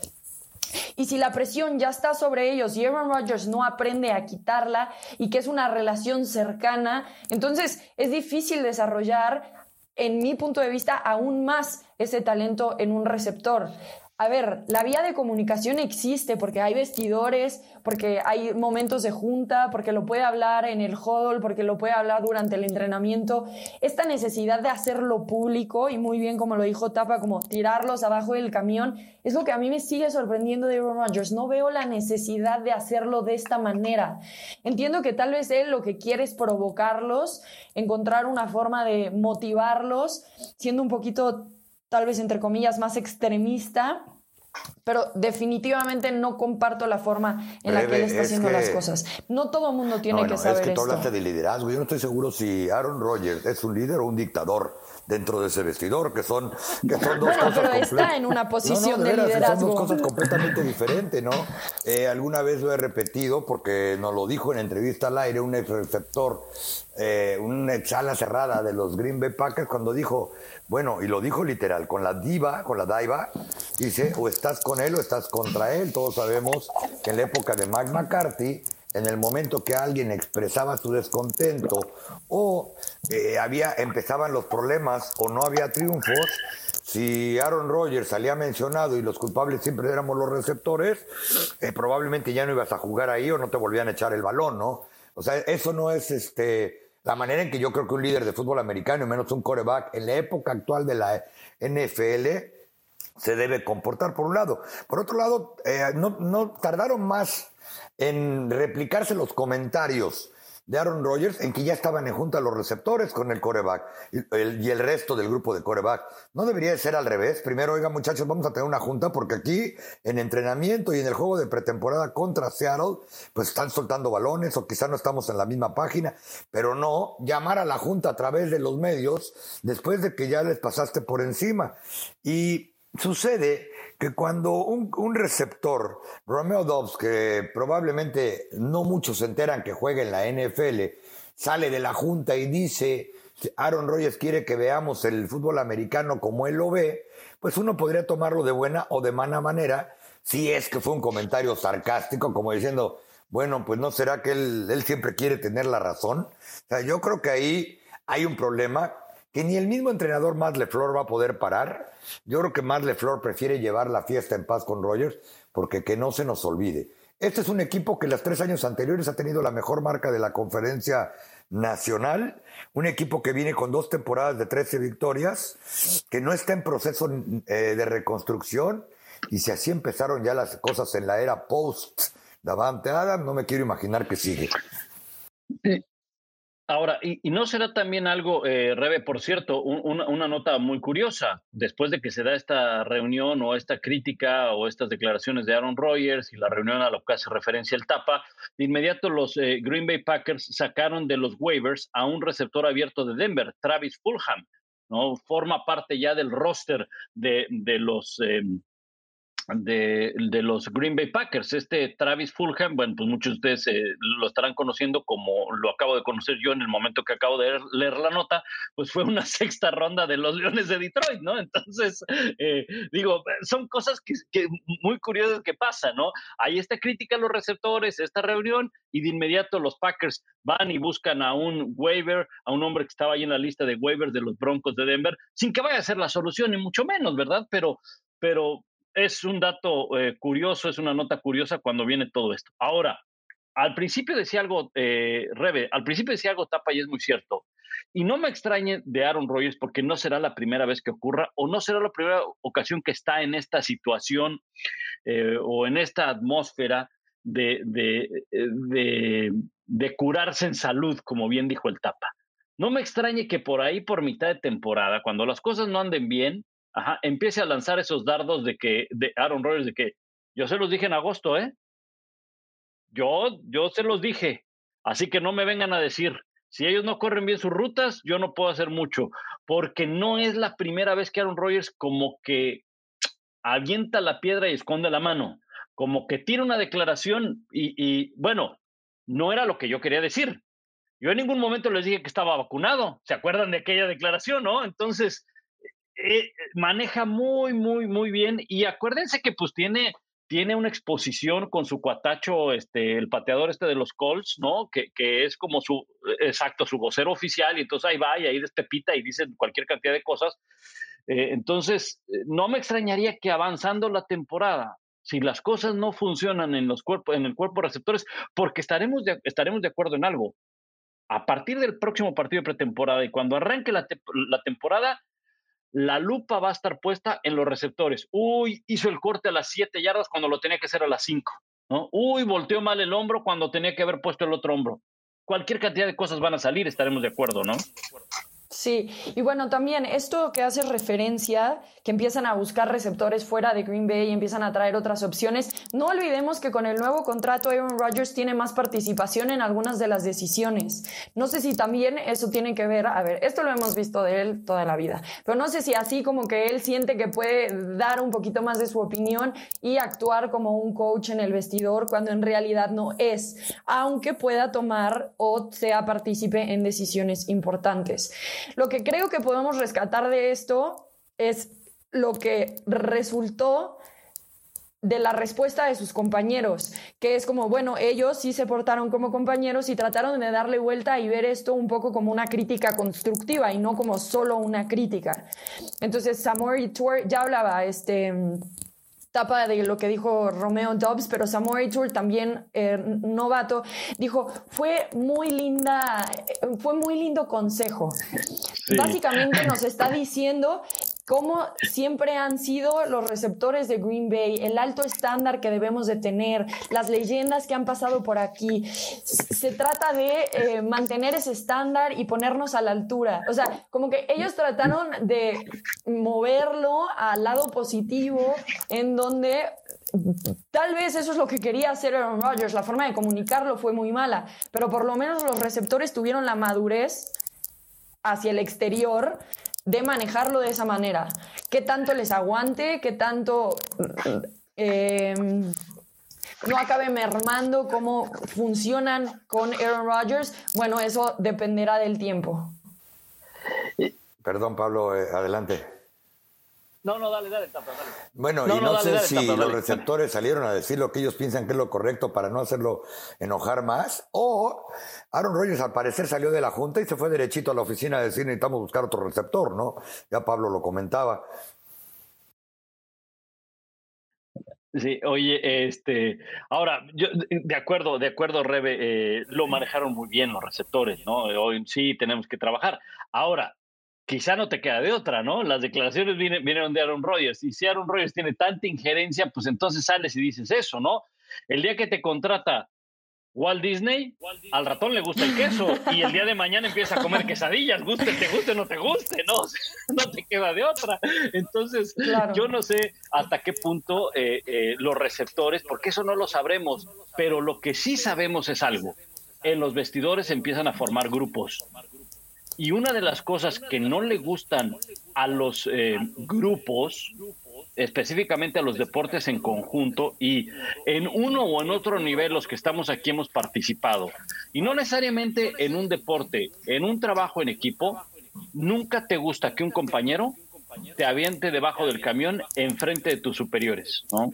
Y si la presión ya está sobre ellos y Aaron Rodgers no aprende a quitarla y que es una relación cercana, entonces es difícil desarrollar, en mi punto de vista, aún más ese talento en un receptor. A ver, la vía de comunicación existe porque hay vestidores, porque hay momentos de junta, porque lo puede hablar en el hall, porque lo puede hablar durante el entrenamiento. Esta necesidad de hacerlo público y muy bien como lo dijo Tapa, como tirarlos abajo del camión, es lo que a mí me sigue sorprendiendo de Aaron Rodgers. No veo la necesidad de hacerlo de esta manera. Entiendo que tal vez él lo que quiere es provocarlos, encontrar una forma de motivarlos, siendo un poquito tal vez entre comillas más extremista, pero definitivamente no comparto la forma en la que él está haciendo las cosas. No todo el mundo tiene que saber es que tú hablaste de liderazgo. Yo no estoy seguro si Aaron Rodgers es un líder o un dictador dentro de ese vestidor, que son, que son dos bueno, pero está en una posición de, liderazgo. Son dos cosas completamente diferentes, ¿no? Eh, alguna vez lo he repetido porque nos lo dijo en entrevista al aire un ex receptor, eh, una sala cerrada de los Green Bay Packers cuando dijo, bueno, y lo dijo literal, con la diva, con la diva, dice, o estás con él o estás contra él. Todos sabemos que en la época de Mike McCarthy, en el momento que alguien expresaba su descontento o eh, había, empezaban los problemas o no había triunfos, si Aaron Rodgers salía mencionado y los culpables siempre éramos los receptores, eh, probablemente ya no ibas a jugar ahí o no te volvían a echar el balón, ¿no? O sea, eso no es este la manera en que yo creo que un líder de fútbol americano, menos un coreback, en la época actual de la NFL, se debe comportar, por un lado. Por otro lado, eh, no, no tardaron más en replicarse los comentarios de Aaron Rodgers en que ya estaban en junta los receptores con el coreback y el, resto del grupo de coreback. No debería ser al revés. Primero, oiga muchachos, vamos a tener una junta porque aquí en entrenamiento y en el juego de pretemporada contra Seattle, pues están soltando balones o quizá no estamos en la misma página, pero no llamar a la junta a través de los medios después de que ya les pasaste por encima. Y sucede que cuando un, receptor, Romeo Dobbs, que probablemente no muchos se enteran que juega en la NFL, sale de la junta y dice, Aaron Rodgers quiere que veamos el fútbol americano como él lo ve, pues uno podría tomarlo de buena o de mala manera, si es que fue un comentario sarcástico, como diciendo, bueno, pues no será que él, él siempre quiere tener la razón. O sea, yo creo que ahí hay un problema que ni el mismo entrenador Matt LeFleur va a poder parar. Yo creo que Matt LeFleur prefiere llevar la fiesta en paz con Rogers, porque que no se nos olvide. Este es un equipo que los tres años anteriores ha tenido la mejor marca de la conferencia nacional, un equipo que viene con dos temporadas de 13 victorias, que no está en proceso eh, de reconstrucción, y si así empezaron ya las cosas en la era post Davante Adam, no me quiero imaginar que sigue. Ahora, y, no será también algo, eh, Rebe, por cierto, una, nota muy curiosa, después de que se da esta reunión o esta crítica o estas declaraciones de Aaron Rodgers y la reunión a lo que hace referencia el Tapa, de inmediato los eh, Green Bay Packers sacaron de los waivers a un receptor abierto de Denver, Travis Fulham, ¿no? Forma parte ya del roster de, de los... Em, de, de, los Green Bay Packers. Este Travis Fulham, bueno, pues muchos de ustedes eh, lo estarán conociendo como lo acabo de conocer yo en el momento que acabo de leer, la nota, pues fue una sexta ronda de los Leones de Detroit, ¿no? Entonces, eh, digo, son cosas que, que, muy curiosas que pasan, ¿no? Hay esta crítica a los receptores, esta reunión, y de inmediato los Packers van y buscan a un waiver, a un hombre que estaba ahí en la lista de waivers de los Broncos de Denver, sin que vaya a ser la solución, ni mucho menos, ¿verdad? Pero, pero es un dato eh, curioso, es una nota curiosa cuando viene todo esto. Ahora, al principio decía algo, eh, Rebe, al principio decía algo Tapa y es muy cierto. Y no me extrañe de Aaron Rodgers porque no será la primera vez que ocurra o no será la primera ocasión que está en esta situación eh, o en esta atmósfera de, de curarse en salud, como bien dijo el Tapa. No me extrañe que por ahí, por mitad de temporada, cuando las cosas no anden bien, ajá, empiece a lanzar esos dardos de que, de Aaron Rodgers, de que yo se los dije en agosto, ¿eh? Yo, yo se los dije. Así que no me vengan a decir, si ellos no corren bien sus rutas, yo no puedo hacer mucho, porque no es la primera vez que Aaron Rodgers como que avienta la piedra y esconde la mano, como que tira una declaración y, y bueno, no era lo que yo quería decir. Yo en ningún momento les dije que estaba vacunado. ¿Se acuerdan de aquella declaración, no? Entonces, eh, maneja muy, muy, muy bien. Y acuérdense que pues tiene, tiene una exposición con su cuatacho, este, el pateador este de los Colts, ¿no? Que, que es como su, exacto, su vocero oficial, y entonces ahí va y ahí despepita y dice cualquier cantidad de cosas. Eh, entonces, eh, no me extrañaría que avanzando la temporada, si las cosas no funcionan en, los cuerpos, en el cuerpo receptores, porque estaremos de, estaremos de acuerdo en algo. A partir del próximo partido de pretemporada y cuando arranque la temporada, la lupa va a estar puesta en los receptores. Uy, hizo el corte a las 7 yardas cuando lo tenía que hacer a las 5. ¿no? Uy, volteó mal el hombro cuando tenía que haber puesto el otro hombro. Cualquier cantidad de cosas van a salir, estaremos de acuerdo, ¿no? Sí, y bueno, también esto que hace referencia, que empiezan a buscar receptores fuera de Green Bay y empiezan a traer otras opciones, no olvidemos que con el nuevo contrato Aaron Rodgers tiene más participación en algunas de las decisiones. No sé si también eso tiene que ver, a ver, esto lo hemos visto de él toda la vida, pero no sé si así como que él siente que puede dar un poquito más de su opinión y actuar como un coach en el vestidor cuando en realidad no es, aunque pueda tomar o sea partícipe en decisiones importantes. Lo que creo que podemos rescatar de esto es lo que resultó de la respuesta de sus compañeros, que es como, bueno, ellos sí se portaron como compañeros y trataron de darle vuelta y ver esto un poco como una crítica constructiva y no como solo una crítica. Entonces, Samuel Tour ya hablaba, este tapa de lo que dijo Romeo Dobbs, pero Samuel Tour también eh, novato dijo fue muy linda, fue muy lindo consejo. Básicamente nos está diciendo cómo siempre han sido los receptores de Green Bay, el alto estándar que debemos de tener, las leyendas que han pasado por aquí. Se trata de eh, mantener ese estándar y ponernos a la altura. O sea, como que ellos trataron de moverlo al lado positivo, en donde Tal vez eso es lo que quería hacer Aaron Rodgers. La forma de comunicarlo fue muy mala, pero por lo menos los receptores tuvieron la madurez hacia el exterior de manejarlo de esa manera. ¿Qué tanto les aguante? ¿Qué tanto em, no acabe mermando cómo funcionan con Aaron Rodgers? Bueno, eso dependerá del tiempo. Perdón, Pablo, eh, adelante. No, no, dale, dale, Bueno, y no, sé si los receptores salieron a decir lo que ellos piensan que es lo correcto para no hacerlo enojar más, o Aaron Rodgers al parecer salió de la junta y se fue derechito a la oficina a decir necesitamos buscar otro receptor, ¿no? Ya Pablo lo comentaba. Sí, oye, este, ahora, yo, de acuerdo, de acuerdo, Rebe, eh, lo manejaron muy bien los receptores, ¿no? Hoy sí tenemos que trabajar. Ahora, quizá no te queda de otra, ¿no? Las declaraciones vienen, de Aaron Rodgers y si Aaron Rodgers tiene tanta injerencia, pues entonces sales y dices eso, ¿no? El día que te contrata Walt Disney, al ratón le gusta el queso y el día de mañana empieza a comer quesadillas, guste, te guste, no te guste, ¿no? No te queda de otra. Entonces, yo no sé hasta qué punto eh, eh, los receptores, porque eso no lo sabremos, pero lo que sí sabemos es algo. En los vestidores empiezan a formar grupos y una de las cosas que no le gustan a los eh, grupos, específicamente a los deportes en conjunto, y en uno o en otro nivel los que estamos aquí hemos participado, y no necesariamente en un deporte, en un trabajo en equipo, nunca te gusta que un compañero te aviente debajo del camión enfrente de tus superiores, ¿no?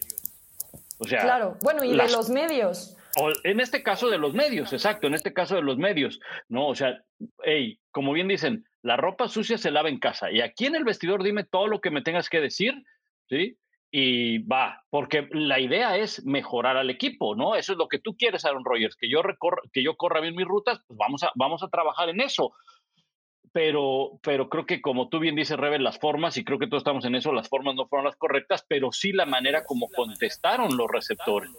O sea, claro, bueno, y de los medios. O en este caso de los medios, exacto, en este caso de los medios, ¿no? O sea, hey, como bien dicen, la ropa sucia se lava en casa y aquí en el vestidor dime todo lo que me tengas que decir, ¿sí? Y va, porque la idea es mejorar al equipo, ¿no? Eso es lo que tú quieres, Aaron Rodgers, que yo, que yo corra bien mis rutas, pues vamos a, vamos a trabajar en eso. Pero, pero creo que como tú bien dices, Rebe, las formas, y creo que todos estamos en eso, las formas no fueron las correctas, pero sí la manera como contestaron los receptores.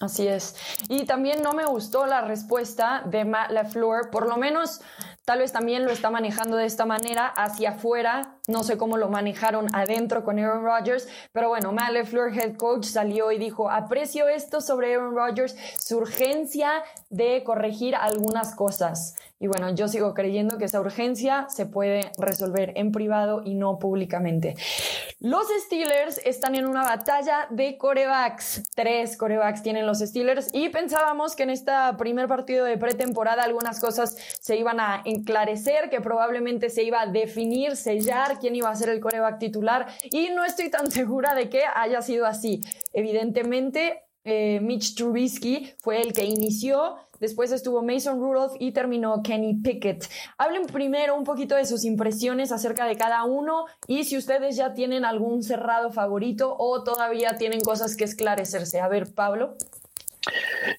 Así es. Y también no me gustó la respuesta de Matt LaFleur, por lo menos tal vez también lo está manejando de esta manera hacia afuera, no sé cómo lo manejaron adentro con Aaron Rodgers, pero bueno, Matt LaFleur, head coach, salió y dijo, aprecio esto sobre Aaron Rodgers, su urgencia de corregir algunas cosas. Y bueno, yo sigo creyendo que esa urgencia se puede resolver en privado y no públicamente. Los Steelers están en una batalla de corebacks. Tres corebacks tienen los Steelers y pensábamos que en este primer partido de pretemporada algunas cosas se iban a enclarecer, que probablemente se iba a definir, sellar quién iba a ser el coreback titular y no estoy tan segura de que haya sido así. Evidentemente, eh, Mitch Trubisky fue el que inició después estuvo Mason Rudolph y terminó Kenny Pickett. Hablen primero un poquito de sus impresiones acerca de cada uno y si ustedes ya tienen algún cerrado favorito o todavía tienen cosas que esclarecerse. A ver, Pablo.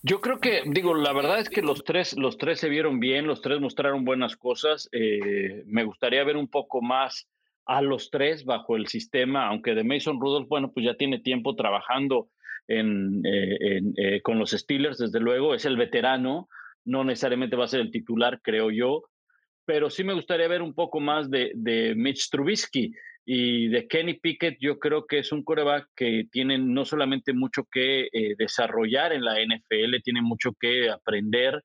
Yo creo que, digo, la verdad es que los tres, los tres se vieron bien, los tres mostraron buenas cosas. Eh, me gustaría ver un poco más a los tres bajo el sistema, aunque de Mason Rudolph, bueno, pues ya tiene tiempo trabajando en, eh, eh, con los Steelers, desde luego, es el veterano, no necesariamente va a ser el titular, creo yo, pero sí me gustaría ver un poco más de, de Mitch Trubisky. Y de Kenny Pickett, yo creo que es un coreback que tiene no solamente mucho que eh, desarrollar en la NFL, tiene mucho que aprender,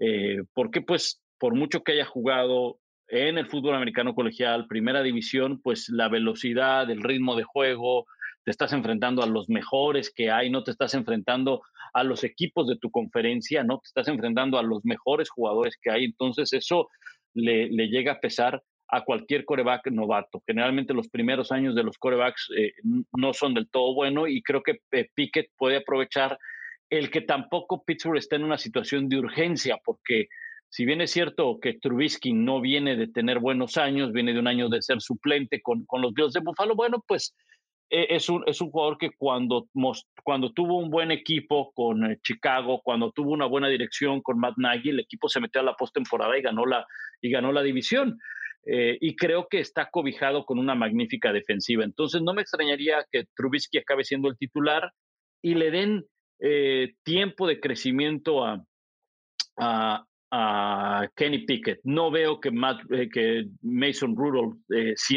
eh, porque pues por mucho que haya jugado en el fútbol americano colegial, primera división, pues la velocidad, el ritmo de juego, te estás enfrentando a los mejores que hay, no te estás enfrentando a los equipos de tu conferencia, no te estás enfrentando a los mejores jugadores que hay, entonces eso le, le llega a pesar a cualquier coreback novato. Generalmente los primeros años de los corebacks eh, no son del todo buenos y creo que eh, Pickett puede aprovechar el que tampoco Pittsburgh está en una situación de urgencia, porque si bien es cierto que Trubisky no viene de tener buenos años, viene de un año de ser suplente con, con los Bills de Buffalo, bueno, pues eh, es, un, es un jugador que cuando, cuando tuvo un buen equipo con Chicago, cuando tuvo una buena dirección con Matt Nagy, el equipo se metió a la postemporada y ganó la, y ganó la división. Eh, y creo que está cobijado con una magnífica defensiva. Entonces no me extrañaría que Trubisky acabe siendo el titular y le den eh, tiempo de crecimiento a, a, Kenny Pickett. No veo que, eh, que Mason Rudolph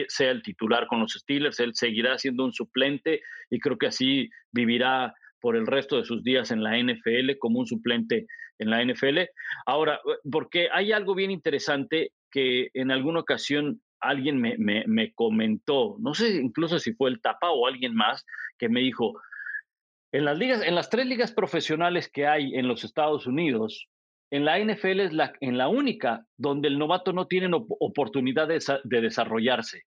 sea el titular con los Steelers. Él seguirá siendo un suplente y creo que así vivirá por el resto de sus días en la NFL como un suplente en la NFL. Ahora, porque hay algo bien interesante que en alguna ocasión alguien me, me, comentó, no sé incluso si fue el Tapa o alguien más, que me dijo, en las ligas, en las tres ligas profesionales que hay en los Estados Unidos, en la NFL es la, en la única donde el novato no tiene oportunidad de, desarrollarse.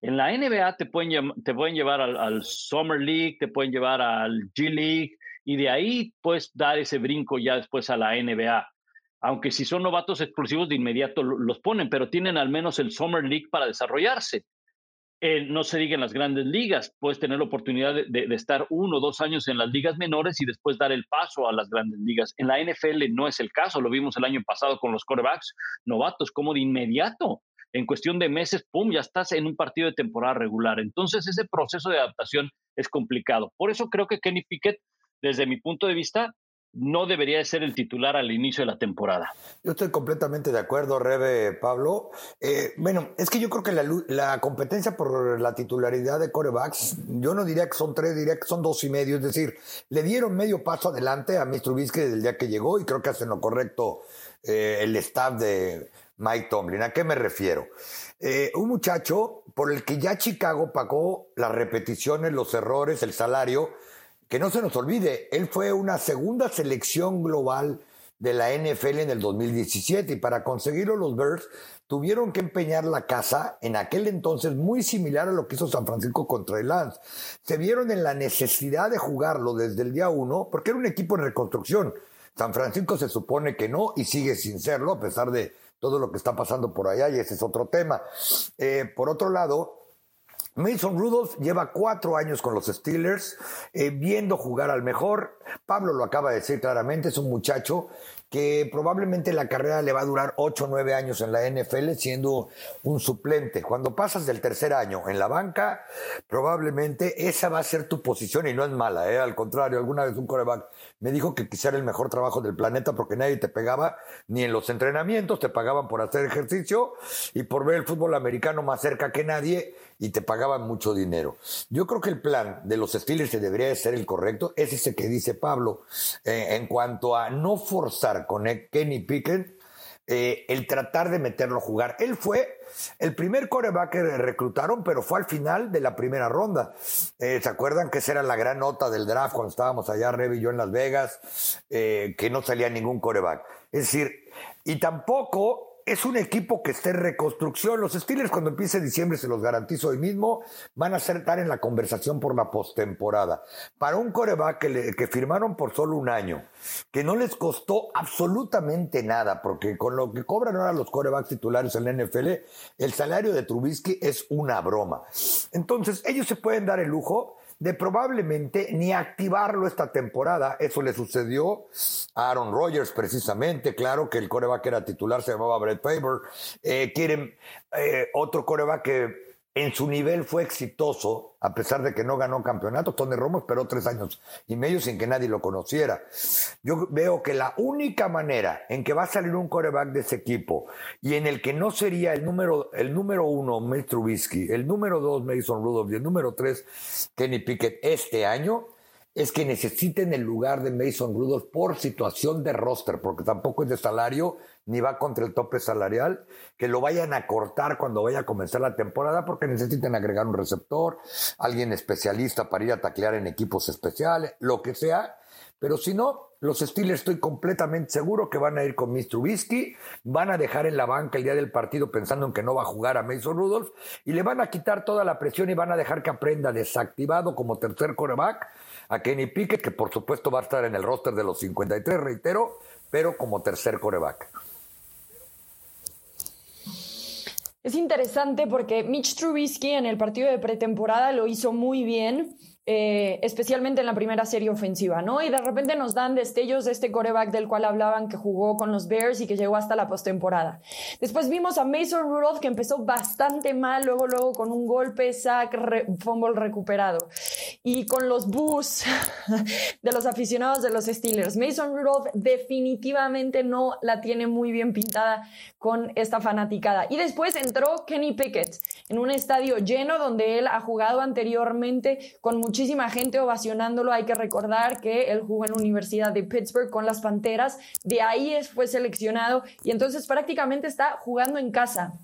En la NBA te pueden, te pueden llevar al, al, Summer League, te pueden llevar al G League y de ahí puedes dar ese brinco ya después a la NBA aunque si son novatos explosivos de inmediato los ponen, pero tienen al menos el Summer League para desarrollarse. Eh, no se diga en las grandes ligas, puedes tener la oportunidad de, estar uno o dos años en las ligas menores y después dar el paso a las grandes ligas. En la NFL no es el caso, lo vimos el año pasado con los quarterbacks novatos, como de inmediato, en cuestión de meses, ¡pum!, ya estás en un partido de temporada regular. Entonces ese proceso de adaptación es complicado. Por eso creo que Kenny Pickett, desde mi punto de vista, no debería de ser el titular al inicio de la temporada. Yo estoy completamente de acuerdo, Rebe Pablo. Eh, bueno, es que yo creo que la, competencia por la titularidad de corebacks, yo no diría que son tres, diría que son dos y medio. Es decir, le dieron medio paso adelante a Mr. Trubisky desde el día que llegó y creo que hacen lo correcto eh, el staff de Mike Tomlin. ¿A qué me refiero? Eh, un muchacho por el que ya Chicago pagó las repeticiones, los errores, el salario que no se nos olvide, él fue una segunda selección global de la NFL en el 2017 y para conseguirlo los Bears tuvieron que empeñar la casa en aquel entonces muy similar a lo que hizo San Francisco contra el Lance. Se vieron en la necesidad de jugarlo desde el día uno porque era un equipo en reconstrucción. San Francisco se supone que no y sigue sin serlo a pesar de todo lo que está pasando por allá y ese es otro tema. Eh, por otro lado, Mason Rudolph lleva cuatro años con los Steelers, eh, viendo jugar al mejor. Pablo lo acaba de decir claramente, es un muchacho que probablemente la carrera le va a durar ocho o nueve años en la NFL siendo un suplente. Cuando pasas del tercer año en la banca, probablemente esa va a ser tu posición y no es mala, ¿eh? al contrario, alguna vez un coreback me dijo que quisiera el mejor trabajo del planeta porque nadie te pegaba ni en los entrenamientos, te pagaban por hacer ejercicio y por ver el fútbol americano más cerca que nadie y te pagaban mucho dinero. Yo creo que el plan de los Steelers se debería de ser el correcto, es ese que dice Pablo, eh, en cuanto a no forzar con Kenny Pickett eh, el tratar de meterlo a jugar. Él fue el primer coreback que reclutaron, pero fue al final de la primera ronda. Eh, ¿Se acuerdan que esa era la gran nota del draft cuando estábamos allá, Revi y yo en Las Vegas, que no salía ningún coreback? Es decir, y tampoco es un equipo que está en reconstrucción. Los Steelers, cuando empiece diciembre, se los garantizo hoy mismo, van a estar en la conversación por la postemporada. Para un coreback que, que firmaron por solo un año, que no les costó absolutamente nada, porque con lo que cobran ahora los corebacks titulares en la NFL, el salario de Trubisky es una broma. Entonces, ellos se pueden dar el lujo de probablemente ni activarlo esta temporada. Eso le sucedió a Aaron Rodgers precisamente. Claro que el coreback era titular, se llamaba Brett Favre. Eh, quieren eh, otro coreback que en su nivel fue exitoso, a pesar de que no ganó campeonato. Tony Romo esperó tres años y medio sin que nadie lo conociera. Yo veo que la única manera en que va a salir un coreback de ese equipo y en el que no sería el número, el número uno, Mitch Trubisky, el número dos, Mason Rudolph y el número tres, Kenny Pickett, este año, es que necesiten el lugar de Mason Rudolph por situación de roster, porque tampoco es de salario ni va contra el tope salarial, que lo vayan a cortar cuando vaya a comenzar la temporada porque necesiten agregar un receptor, alguien especialista para ir a taclear en equipos especiales, lo que sea. Pero si no, los Steelers estoy completamente seguro que van a ir con Mr. Trubisky, van a dejar en la banca el día del partido pensando en que no va a jugar a Mason Rudolph y le van a quitar toda la presión y van a dejar que aprenda desactivado como tercer coreback a Kenny Pickett, que por supuesto va a estar en el roster de los 53, reitero, pero como tercer coreback. Es interesante porque Mitch Trubisky en el partido de pretemporada lo hizo muy bien eh, especialmente en la primera serie ofensiva, ¿no? Y de repente nos dan destellos de este coreback del cual hablaban que jugó con los Bears y que llegó hasta la postemporada. Después vimos a Mason Rudolph que empezó bastante mal, luego, luego con un golpe, sack, fumble recuperado. Y con los boos de los aficionados de los Steelers. Mason Rudolph definitivamente no la tiene muy bien pintada con esta fanaticada. Y después entró Kenny Pickett en un estadio lleno donde él ha jugado anteriormente con muchísima gente ovacionándolo. Hay que recordar que él jugó en la Universidad de Pittsburgh con las Panteras, de ahí fue seleccionado y entonces prácticamente está jugando en casa.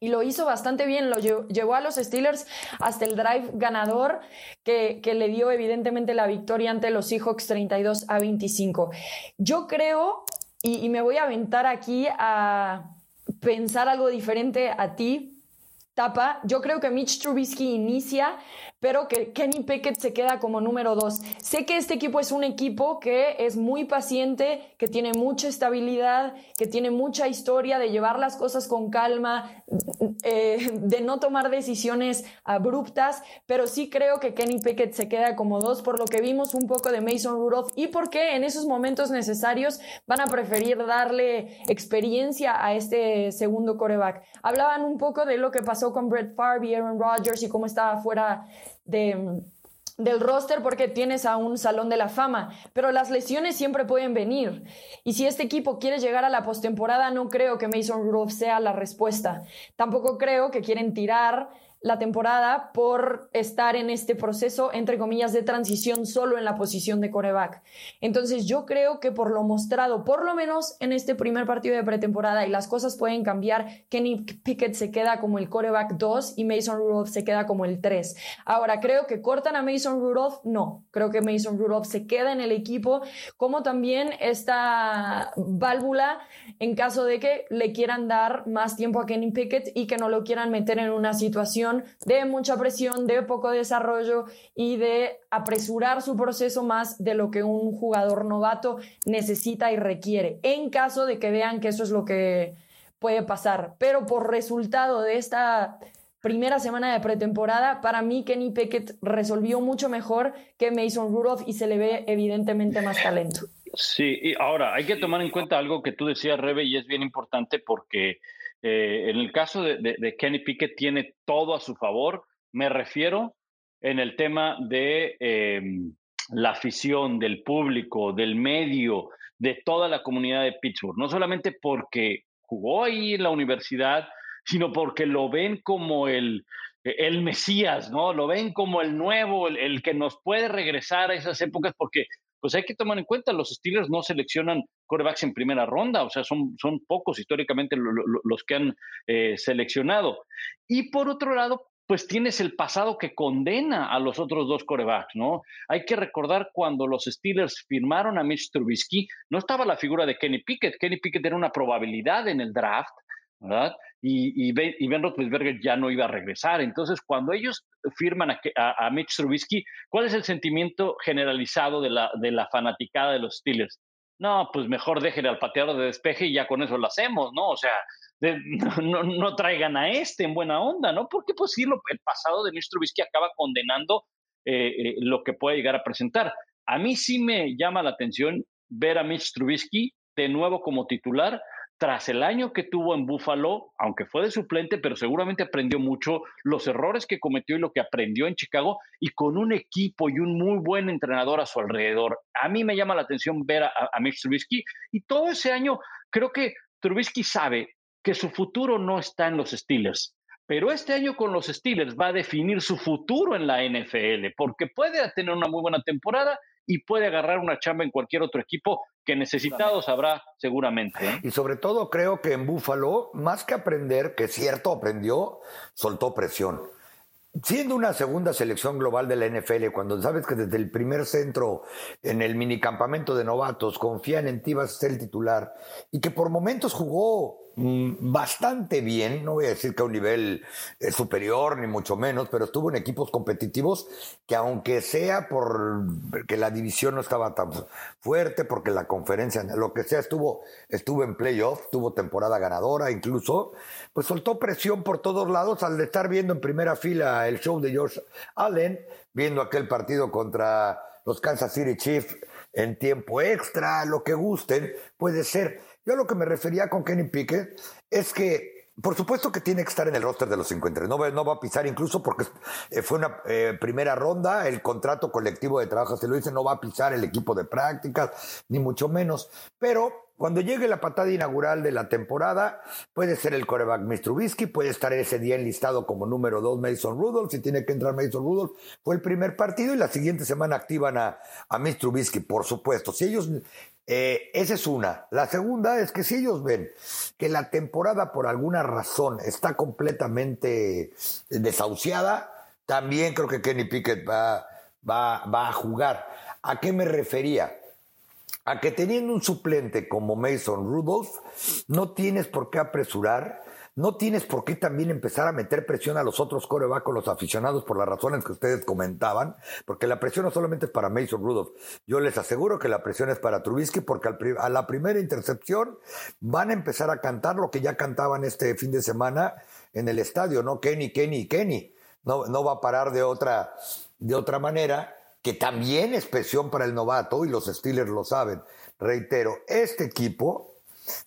Y lo hizo bastante bien, lo llevó a los Steelers hasta el drive ganador que, le dio evidentemente la victoria ante los Seahawks 32 a 25. Yo creo, y, y me voy a aventar aquí a pensar algo diferente a ti, Tapa, yo creo que Mitch Trubisky inicia pero que Kenny Pickett se queda como número dos. Sé que este equipo es un equipo que es muy paciente, que tiene mucha estabilidad, que tiene mucha historia de llevar las cosas con calma, eh, de no tomar decisiones abruptas, pero sí creo que Kenny Pickett se queda como dos por lo que vimos un poco de Mason Rudolph y porque en esos momentos necesarios van a preferir darle experiencia a este segundo coreback. Hablaban un poco de lo que pasó con Brett Favre y Aaron Rodgers y cómo estaba fuera de, del roster porque tienes a un salón de la fama, pero las lesiones siempre pueden venir. Y si este equipo quiere llegar a la postemporada, no creo que Mason Rudolph sea la respuesta. Tampoco creo que quieren tirar la temporada por estar en este proceso, entre comillas, de transición solo en la posición de coreback. Entonces yo creo que por lo mostrado, por lo menos en este primer partido de pretemporada, y las cosas pueden cambiar, Kenny Pickett se queda como el coreback 2 y Mason Rudolph se queda como el 3. Ahora, creo que cortan a Mason Rudolph, no, creo que Mason Rudolph se queda en el equipo, como también esta válvula en caso de que le quieran dar más tiempo a Kenny Pickett y que no lo quieran meter en una situación de mucha presión, de poco desarrollo y de apresurar su proceso más de lo que un jugador novato necesita y requiere, en caso de que vean que eso es lo que puede pasar. Pero por resultado de esta primera semana de pretemporada, para mí Kenny Pickett resolvió mucho mejor que Mason Rudolph y se le ve evidentemente más talento. Sí, y ahora hay que tomar en cuenta algo que tú decías, Rebe, y es bien importante porque eh, en el caso de, Kenny Pickett tiene todo a su favor. Me refiero en el tema de em, la afición, del público, del medio, de toda la comunidad de Pittsburgh. No solamente porque jugó ahí en la universidad, sino porque lo ven como el, el Mesías, ¿no? Lo ven como el nuevo, el, que nos puede regresar a esas épocas, porque pues hay que tomar en cuenta, los Steelers no seleccionan corebacks en primera ronda, o sea, son, son pocos históricamente los que han eh, seleccionado. Y por otro lado, pues tienes el pasado que condena a los otros dos corebacks, ¿no? Hay que recordar cuando los Steelers firmaron a Mitch Trubisky, no estaba la figura de Kenny Pickett. Kenny Pickett era una probabilidad en el draft ¿verdad? Y, y, ben, y, Ben Roethlisberger ya no iba a regresar. Entonces, cuando ellos firman a, a, a, Mitch Trubisky, ¿cuál es el sentimiento generalizado de la, de la fanaticada de los Steelers? No, pues mejor dejen al pateador de despeje y ya con eso lo hacemos, ¿no? O sea, de, no, no, traigan a este en buena onda, ¿no? Porque pues sí, lo, el pasado de Mitch Trubisky acaba condenando eh, eh, lo que puede llegar a presentar. A mí sí me llama la atención ver a Mitch Trubisky de nuevo como titular tras el año que tuvo en Buffalo, aunque fue de suplente, pero seguramente aprendió mucho los errores que cometió y lo que aprendió en Chicago y con un equipo y un muy buen entrenador a su alrededor. A mí me llama la atención ver a, a Mitch Trubisky y todo ese año creo que Trubisky sabe que su futuro no está en los Steelers. Pero este año con los Steelers va a definir su futuro en la NFL, porque puede tener una muy buena temporada y puede agarrar una chamba en cualquier otro equipo que necesitados habrá seguramente. ¿eh? Y sobre todo creo que en Buffalo, más que aprender, que cierto aprendió, soltó presión. Siendo una segunda selección global de la NFL, cuando sabes que desde el primer centro en el minicampamento de novatos confían en ti vas a ser el titular y que por momentos jugó bastante bien, no voy a decir que a un nivel eh, superior ni mucho menos, pero estuvo en equipos competitivos que aunque sea por que la división no estaba tan fuerte, porque la conferencia, lo que sea, estuvo, estuvo en playoff, tuvo temporada ganadora incluso, pues soltó presión por todos lados al estar viendo en primera fila el show de George Allen, viendo aquel partido contra los Kansas City Chiefs en tiempo extra, lo que gusten, puede ser yo lo que me refería con Kenny Pickett es que, por supuesto que tiene que estar en el roster de los 53, no va, no va a pisar incluso porque eh, fue una eh, primera ronda, el contrato colectivo de trabajo se lo dice, no va a pisar el equipo de prácticas, ni mucho menos, pero cuando llegue la patada inaugural de la temporada, puede ser el coreback Mr. Trubisky, puede estar ese día enlistado como número dos Mason Rudolph, si tiene que entrar Mason Rudolph, fue el primer partido y la siguiente semana activan a, a Mr. Trubisky, por supuesto. Si ellos eh, esa es una. La segunda es que si ellos ven que la temporada por alguna razón está completamente desahuciada, también creo que Kenny Pickett va, va, va a jugar. ¿A qué me refería? A que teniendo un suplente como Mason Rudolph, no tienes por qué apresurar no tienes por qué también empezar a meter presión a los otros corebacks, los aficionados, por las razones que ustedes comentaban, porque la presión no solamente es para Mason Rudolph. Yo les aseguro que la presión es para Trubisky, porque a la primera intercepción van a empezar a cantar lo que ya cantaban este fin de semana en el estadio, ¿no? Kenny, Kenny, Kenny. No, no va a parar de otra, de otra manera, que también es presión para el novato, y los Steelers lo saben. Reitero, este equipo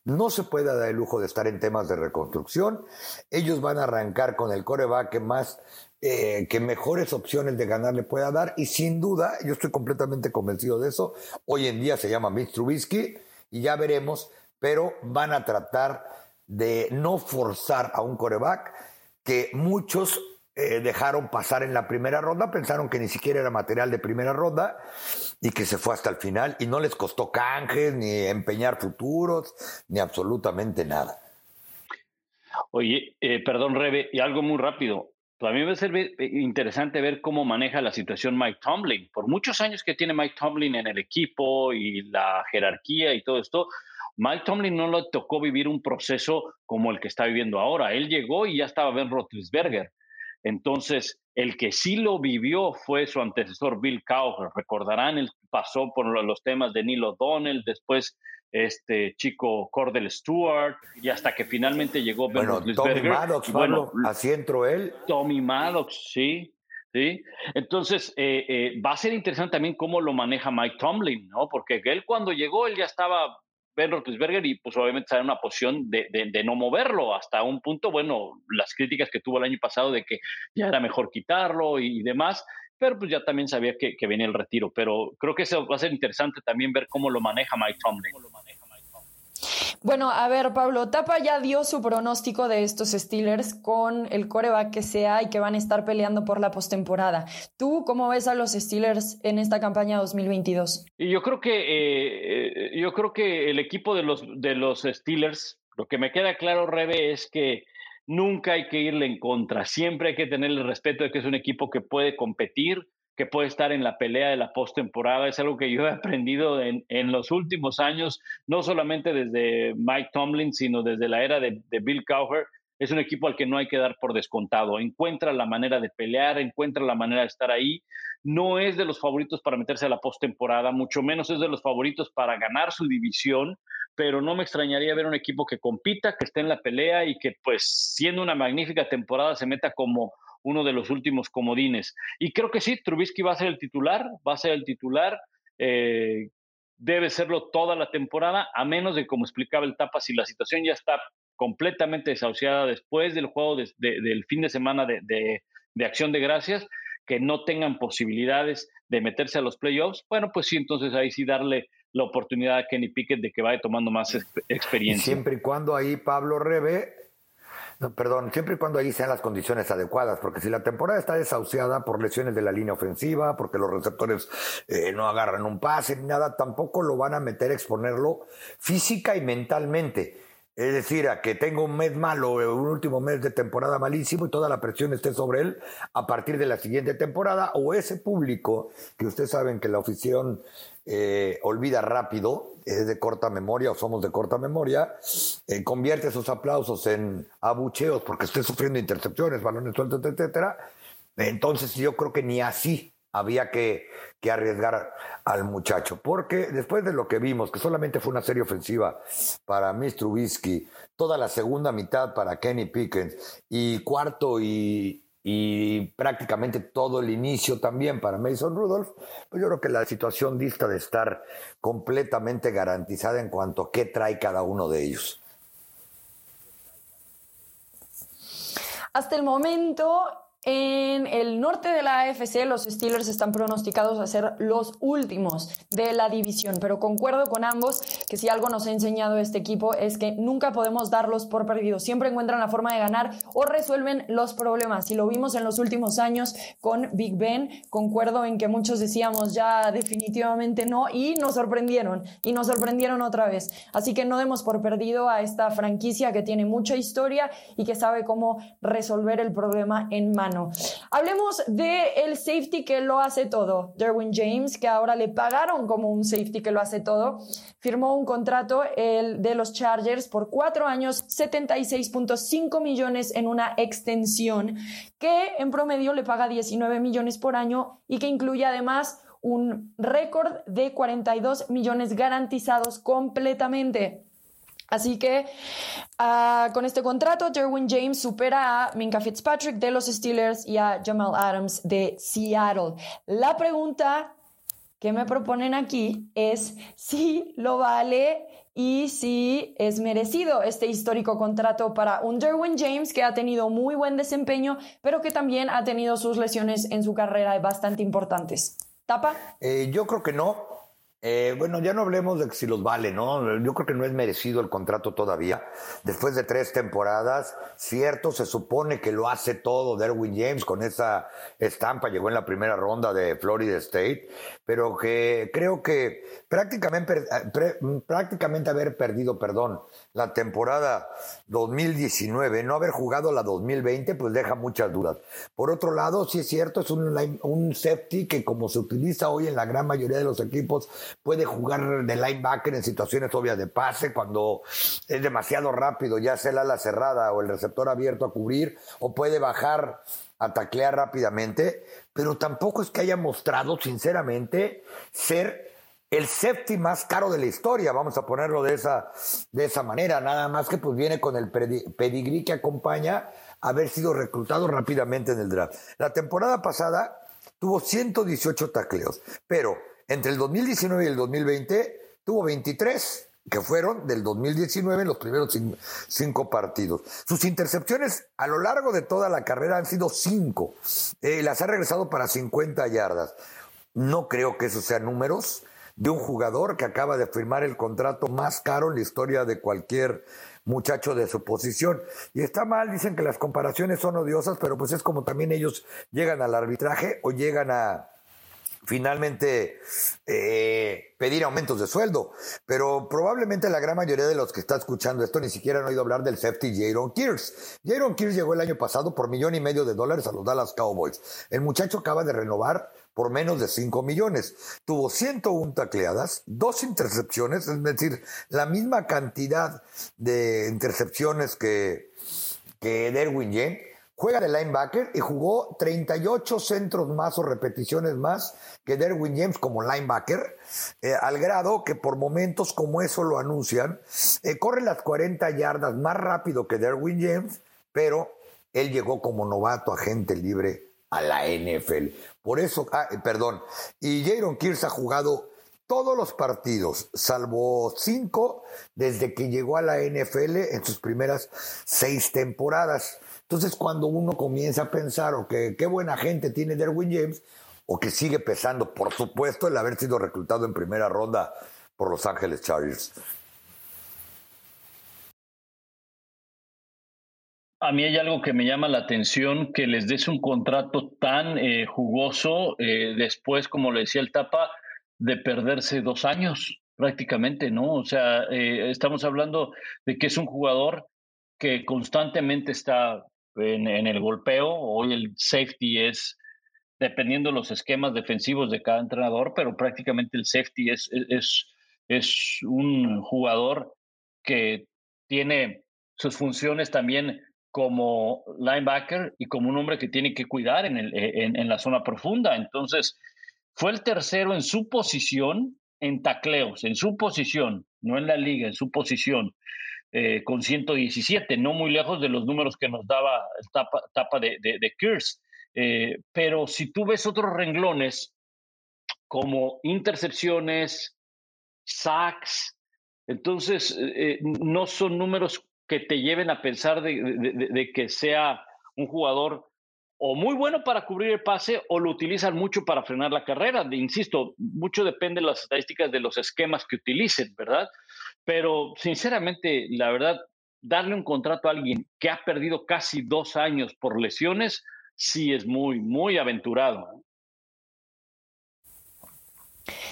no se puede dar el lujo de estar en temas de reconstrucción. Ellos van a arrancar con el coreback que más, eh, que mejores opciones de ganar le pueda dar. Y sin duda, yo estoy completamente convencido de eso. Hoy en día se llama Mitch Trubisky y ya veremos, pero van a tratar de no forzar a un coreback que muchos eh, dejaron pasar en la primera ronda, pensaron que ni siquiera era material de primera ronda y que se fue hasta el final y no les costó canjes, ni empeñar futuros, ni absolutamente nada. Oye, eh, perdón, Rebe, y algo muy rápido. También va a ser interesante ver cómo maneja la situación Mike Tomlin. Por muchos años que tiene Mike Tomlin en el equipo y la jerarquía y todo esto, Mike Tomlin no le tocó vivir un proceso como el que está viviendo ahora. Él llegó y ya estaba Ben Roethlisberger. Entonces, el que sí lo vivió fue su antecesor Bill Cowher. Recordarán, él pasó por los temas de Neil O'Donnell, después este chico Cordell Stewart, y hasta que finalmente llegó Ben bueno, Tommy Maddox, bueno, así entró él. Tommy Maddox, sí. ¿sí? Entonces, eh, eh, va a ser interesante también cómo lo maneja Mike Tomlin, ¿no? Porque él cuando llegó, él ya estaba Ben Roethlisberger y pues obviamente está en una posición de, de, no moverlo hasta un punto, bueno, las críticas que tuvo el año pasado de que ya era mejor quitarlo y, demás, pero pues ya también sabía que, que, venía el retiro, pero creo que eso va a ser interesante también ver cómo lo maneja Mike Tomlin. Bueno, a ver, Pablo, Tapa ya dio su pronóstico de estos Steelers con el coreback que sea y que van a estar peleando por la postemporada. ¿Tú cómo ves a los Steelers en esta campaña 2022? Y yo creo que eh, eh, yo creo que el equipo de los de los Steelers, lo que me queda claro, Rebe, es que nunca hay que irle en contra. Siempre hay que tener el respeto de que es un equipo que puede competir, que puede estar en la pelea de la postemporada. Es algo que yo he aprendido en, los últimos años, no solamente desde Mike Tomlin, sino desde la era de, de Bill Cowher. Es un equipo al que no hay que dar por descontado. Encuentra la manera de pelear, encuentra la manera de estar ahí. No es de los favoritos para meterse a la postemporada, mucho menos es de los favoritos para ganar su división, pero no me extrañaría ver un equipo que compita, que esté en la pelea y que, pues, siendo una magnífica temporada, se meta como uno de los últimos comodines. Y creo que sí, Trubisky va a ser el titular, va a ser el titular. Eh, debe serlo toda la temporada, a menos de, como explicaba el Tapa, si la situación ya está completamente desahuciada después del juego del fin de semana de, de, Acción de Gracias, que no tengan posibilidades de meterse a los playoffs, bueno, pues sí, entonces ahí sí darle la oportunidad a Kenny Pickett de que vaya tomando más experiencia. siempre y cuando ahí Pablo Rebe perdón, siempre y cuando ahí sean las condiciones adecuadas, porque si la temporada está desahuciada por lesiones de la línea ofensiva, porque los receptores eh, no agarran un pase ni nada, tampoco lo van a meter a exponerlo física y mentalmente. Es decir, a que tenga un mes malo, un último mes de temporada malísimo y toda la presión esté sobre él a partir de la siguiente temporada, o ese público que ustedes saben que la oficina eh, olvida rápido, es de corta memoria o somos de corta memoria, eh, convierte esos aplausos en abucheos porque esté sufriendo intercepciones, balones sueltos, etcétera. Entonces yo creo que ni así había que, que, arriesgar al muchacho, porque después de lo que vimos, que solamente fue una serie ofensiva para Mr. Trubisky, toda la segunda mitad para Kenny Pickens y cuarto y, y prácticamente todo el inicio también para Mason Rudolph, pues yo creo que la situación dista de estar completamente garantizada en cuanto a qué trae cada uno de ellos. Hasta el momento, en el norte de la AFC, los Steelers están pronosticados a ser los últimos de la división, pero concuerdo con ambos que si algo nos ha enseñado este equipo es que nunca podemos darlos por perdidos. Siempre encuentran la forma de ganar o resuelven los problemas. Y lo vimos en los últimos años con Big Ben. Concuerdo en que muchos decíamos ya definitivamente no y nos sorprendieron y nos sorprendieron otra vez. Así que no demos por perdido a esta franquicia que tiene mucha historia y que sabe cómo resolver el problema en mano. Hablemos de el safety que lo hace todo, Derwin James, que ahora le pagaron como un safety que lo hace todo. Firmó un contrato el de los Chargers por cuatro años, 76.5 millones en una extensión, que en promedio le paga 19 millones por año y que incluye además un récord de 42 millones garantizados completamente. Así que ah, con este contrato, Derwin James supera a Minka Fitzpatrick de los Steelers y a Jamal Adams de Seattle. La pregunta que me proponen aquí es si lo vale y si es merecido este histórico contrato para un Derwin James que ha tenido muy buen desempeño, pero que también ha tenido sus lesiones en su carrera bastante importantes. ¿Tapa? Eh, yo creo que no. Eh, bueno, ya no hablemos de si los vale, ¿no? Yo creo que no es merecido el contrato todavía. Después de tres temporadas, cierto, se supone que lo hace todo Derwin James con esa estampa, llegó en la primera ronda de Florida State, pero que creo que prácticamente, prácticamente haber perdido, perdón, la temporada 2019, no haber jugado la 2020, pues deja muchas dudas. Por otro lado, sí es cierto, es un, un safety que como se utiliza hoy en la gran mayoría de los equipos, puede jugar de linebacker en situaciones obvias de pase, cuando es demasiado rápido, ya sea el ala cerrada o el receptor abierto a cubrir, o puede bajar a taclear rápidamente, pero tampoco es que haya mostrado, sinceramente, ser el safety más caro de la historia, vamos a ponerlo de esa, de esa manera, nada más que pues viene con el pedigrí que acompaña haber sido reclutado rápidamente en el draft. La temporada pasada tuvo 118 tacleos, pero entre el 2019 y el 2020 tuvo 23, que fueron del 2019 en los primeros cinco, partidos. Sus intercepciones a lo largo de toda la carrera han sido cinco. Eh, las ha regresado para 50 yardas. No creo que esos sean números de un jugador que acaba de firmar el contrato más caro en la historia de cualquier muchacho de su posición. Y está mal, dicen que las comparaciones son odiosas, pero pues es como también ellos llegan al arbitraje o llegan a, finalmente eh, pedir aumentos de sueldo. Pero probablemente la gran mayoría de los que está escuchando esto ni siquiera han oído hablar del safety Jaron Kears. Jaron Kears llegó el año pasado por millón y medio de dólares a los Dallas Cowboys. El muchacho acaba de renovar por menos de 5 millones. Tuvo 101 tacleadas, dos intercepciones, es decir, la misma cantidad de intercepciones que, que Derwin James Juega de linebacker y jugó 38 centros más o repeticiones más que Derwin James como linebacker, eh, al grado que por momentos como eso lo anuncian, eh, corre las 40 yardas más rápido que Derwin James, pero él llegó como novato agente libre a la NFL. Por eso, ah, eh, perdón, y Jaron Kears ha jugado todos los partidos, salvo cinco, desde que llegó a la NFL en sus primeras seis temporadas. Entonces, cuando uno comienza a pensar, o que qué buena gente tiene Derwin James, o que sigue pesando, por supuesto, el haber sido reclutado en primera ronda por Los Ángeles Chargers. A mí hay algo que me llama la atención, que les des un contrato tan eh, jugoso eh, después, como le decía el Tapa, de perderse dos años prácticamente, ¿no? O sea, eh, estamos hablando de que es un jugador que constantemente está en, el golpeo. Hoy el safety es, dependiendo de los esquemas defensivos de cada entrenador, pero prácticamente el safety es, es, es un jugador que tiene sus funciones también como linebacker y como un hombre que tiene que cuidar en, el, en, en, la zona profunda. Entonces, fue el tercero en su posición en tacleos, en su posición, no en la liga, en su posición. Eh, con 117, no muy lejos de los números que nos daba el tapa, tapa de, de, eh, pero si tú ves otros renglones como intercepciones, sacks, entonces eh, no son números que te lleven a pensar de, que sea un jugador o muy bueno para cubrir el pase o lo utilizan mucho para frenar la carrera. insisto, mucho depende de las estadísticas de los esquemas que utilicen, ¿verdad? Pero sinceramente, la verdad, darle un contrato a alguien que ha perdido casi dos años por lesiones, sí es muy, muy aventurado.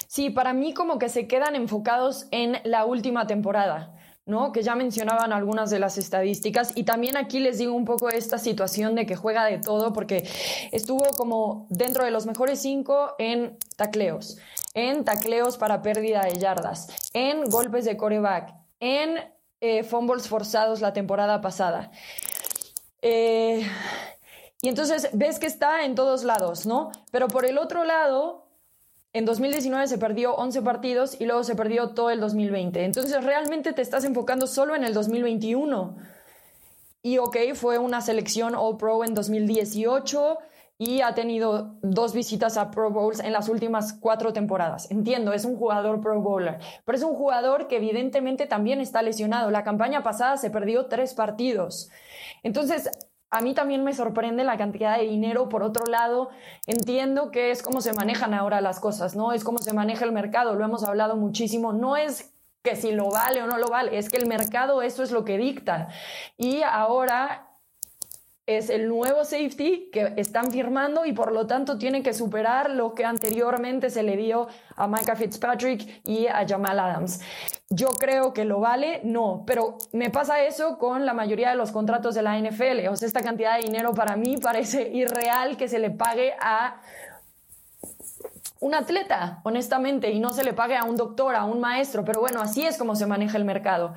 Sí, para mí como que se quedan enfocados en la última temporada. ¿No? Que ya mencionaban algunas de las estadísticas y también aquí les digo un poco esta situación de que juega de todo porque estuvo como dentro de los mejores cinco en tacleos, en tacleos para pérdida de yardas, en golpes de coreback, en eh, fumbles forzados la temporada pasada. Eh, y entonces ves que está en todos lados, ¿no? Pero por el otro lado, en 2019 se perdió 11 partidos y luego se perdió todo el 2020. Entonces realmente te estás enfocando solo en el 2021. Y ok, fue una selección All Pro en 2018 y ha tenido dos visitas a Pro Bowls en las últimas cuatro temporadas. Entiendo, es un jugador Pro Bowler, pero es un jugador que evidentemente también está lesionado. La campaña pasada se perdió tres partidos. Entonces, a mí también me sorprende la cantidad de dinero. Por otro lado, entiendo que es como se manejan ahora las cosas, ¿no? Es como se maneja el mercado, lo hemos hablado muchísimo. No es que si lo vale o no lo vale, es que el mercado eso es lo que dicta. Y ahora es el nuevo safety que están firmando y por lo tanto tiene que superar lo que anteriormente se le dio a Micah Fitzpatrick y a Jamal Adams. Yo creo que lo vale, no, pero me pasa eso con la mayoría de los contratos de la NFL. O sea, esta cantidad de dinero para mí parece irreal que se le pague a un atleta, honestamente, y no se le pague a un doctor, a un maestro, pero bueno, así es como se maneja el mercado.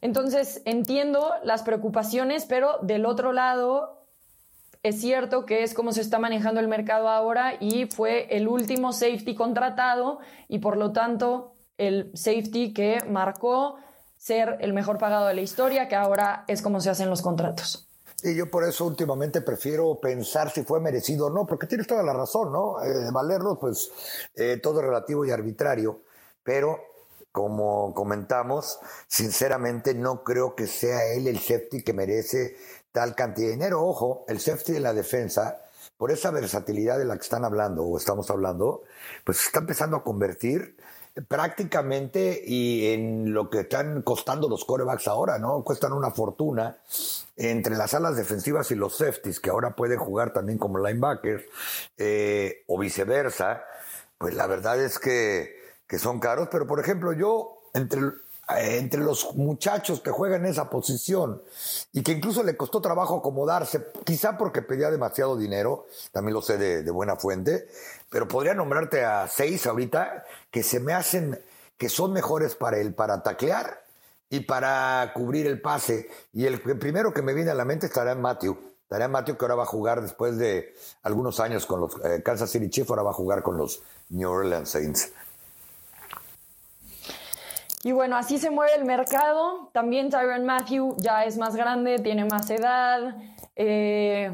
Entonces, entiendo las preocupaciones, pero del otro lado, es cierto que es como se está manejando el mercado ahora y fue el último safety contratado y por lo tanto el safety que marcó ser el mejor pagado de la historia, que ahora es como se hacen los contratos. Y yo por eso últimamente prefiero pensar si fue merecido o no, porque tienes toda la razón, ¿no? Eh, valerlo, pues eh, todo relativo y arbitrario, pero como comentamos, sinceramente no creo que sea él el safety que merece tal cantidad de dinero. Ojo, el safety de la defensa, por esa versatilidad de la que están hablando o estamos hablando, pues está empezando a convertir prácticamente y en lo que están costando los corebacks ahora, ¿no? Cuestan una fortuna entre las alas defensivas y los safeties, que ahora pueden jugar también como linebackers, eh, o viceversa. pues la verdad es que, que son caros, pero por ejemplo yo entre entre los muchachos que juegan en esa posición y que incluso le costó trabajo acomodarse, quizá porque pedía demasiado dinero, también lo sé de, buena fuente, pero podría nombrarte a seis ahorita que se me hacen que son mejores para él, para taclear y para cubrir el pase. Y el, primero que me viene a la mente estará en Matthew. Estará Matthew que ahora va a jugar después de algunos años con los eh, Kansas City Chiefs, ahora va a jugar con los New Orleans Saints. Y bueno, así se mueve el mercado. También Tyron Matthew ya es más grande, tiene más edad. Eh,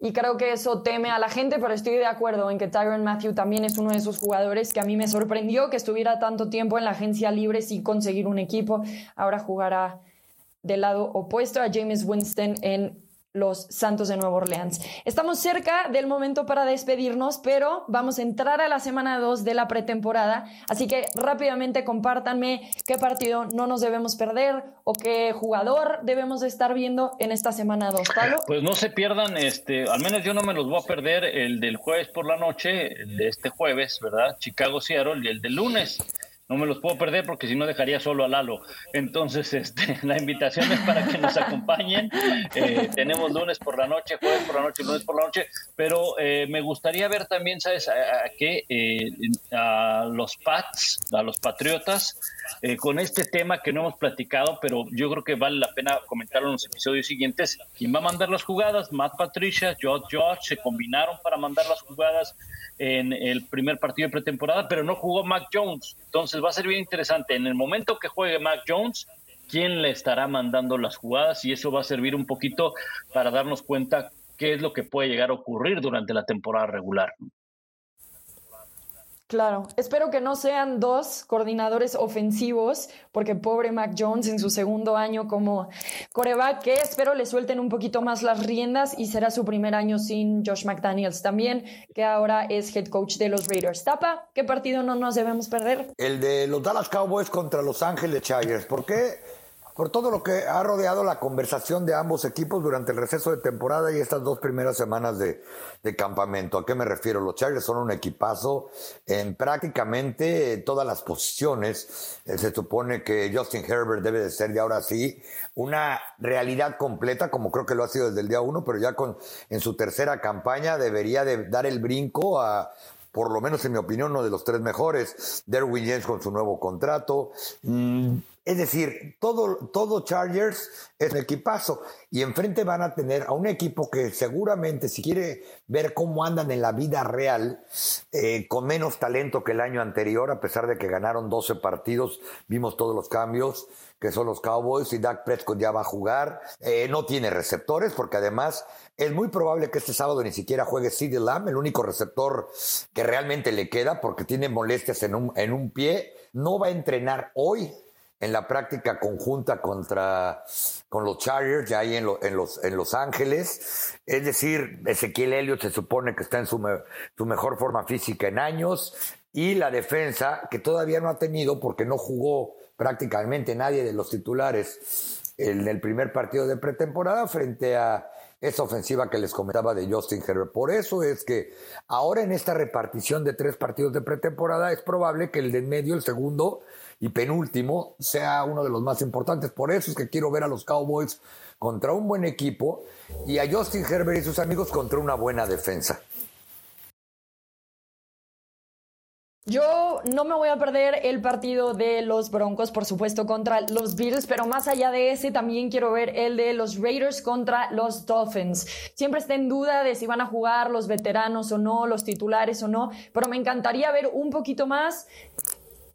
y creo que eso teme a la gente, pero estoy de acuerdo en que Tyron Matthew también es uno de esos jugadores que a mí me sorprendió que estuviera tanto tiempo en la agencia libre sin conseguir un equipo. Ahora jugará del lado opuesto a James Winston en los Santos de Nueva Orleans. Estamos cerca del momento para despedirnos, pero vamos a entrar a la semana 2 de la pretemporada, así que rápidamente compártanme qué partido no nos debemos perder o qué jugador debemos de estar viendo en esta semana 2. Pablo. Pues no se pierdan, este, al menos yo no me los voy a perder el del jueves por la noche, el de este jueves, ¿verdad? Chicago Seattle y el del lunes no me los puedo perder porque si no dejaría solo a Lalo. Entonces, este, la invitación es para que nos acompañen. Eh, tenemos lunes por la noche, jueves por la noche, lunes por la noche, pero eh, me gustaría ver también, ¿sabes? A, que eh, a los Pats, a los Patriotas, con este tema que no hemos platicado, pero yo creo que vale la pena comentarlo en los episodios siguientes. ¿Quién va a mandar las jugadas? Matt Patricia, George George, se combinaron para mandar las jugadas en el primer partido de pretemporada, pero no jugó Mac Jones. Entonces va a ser bien interesante. En el momento que juegue Mac Jones, quién le estará mandando las jugadas y eso va a servir un poquito para darnos cuenta qué es lo que puede llegar a ocurrir durante la temporada regular. Claro, espero que no sean dos coordinadores ofensivos, porque pobre Mac Jones en su segundo año como coreback, que espero le suelten un poquito más las riendas y será su primer año sin Josh McDaniels también, que ahora es head coach de los Raiders. Tapa, ¿qué partido no nos debemos perder? El de los Dallas Cowboys contra Los Ángeles Chargers. ¿Por qué? Por todo lo que ha rodeado la conversación de ambos equipos durante el receso de temporada y estas dos primeras semanas de, campamento. ¿A qué me refiero? Los Chargers son un equipazo en prácticamente todas las posiciones. Eh, se supone que Justin Herbert debe de ser de ahora sí una realidad completa, como creo que lo ha sido desde el día uno, pero ya con en su tercera campaña debería de dar el brinco a por lo menos en mi opinión, uno de los tres mejores. Derwin James con su nuevo contrato. Mm, es decir, todo, todo Chargers es un equipazo. Y enfrente van a tener a un equipo que seguramente si quiere ver cómo andan en la vida real, eh, con menos talento que el año anterior, a pesar de que ganaron 12 partidos, vimos todos los cambios, que son los Cowboys y Dak Prescott ya va a jugar, eh, no tiene receptores porque además es muy probable que este sábado ni siquiera juegue CeeDee Lamb, el único receptor que realmente le queda porque tiene molestias en un, en un pie, no va a entrenar hoy en la práctica conjunta contra con los Chargers, ya ahí en, en, los, en Los Ángeles. Es decir, Ezequiel Elliott se supone que está en su, su mejor forma física en años. Y la defensa, que todavía no ha tenido, porque no jugó prácticamente nadie de los titulares en el primer partido de pretemporada frente a esa ofensiva que les comentaba de Justin Herbert. Por eso es que ahora en esta repartición de tres partidos de pretemporada es probable que el de en medio, el segundo, y penúltimo sea uno de los más importantes. Por eso es que quiero ver a los Cowboys contra un buen equipo y a Justin Herbert y sus amigos contra una buena defensa. Yo no me voy a perder el partido de los Broncos, por supuesto, contra los Bills, pero más allá de ese también quiero ver el de los Raiders contra los Dolphins. Siempre está en duda de si van a jugar los veteranos o no, los titulares o no, pero me encantaría ver un poquito más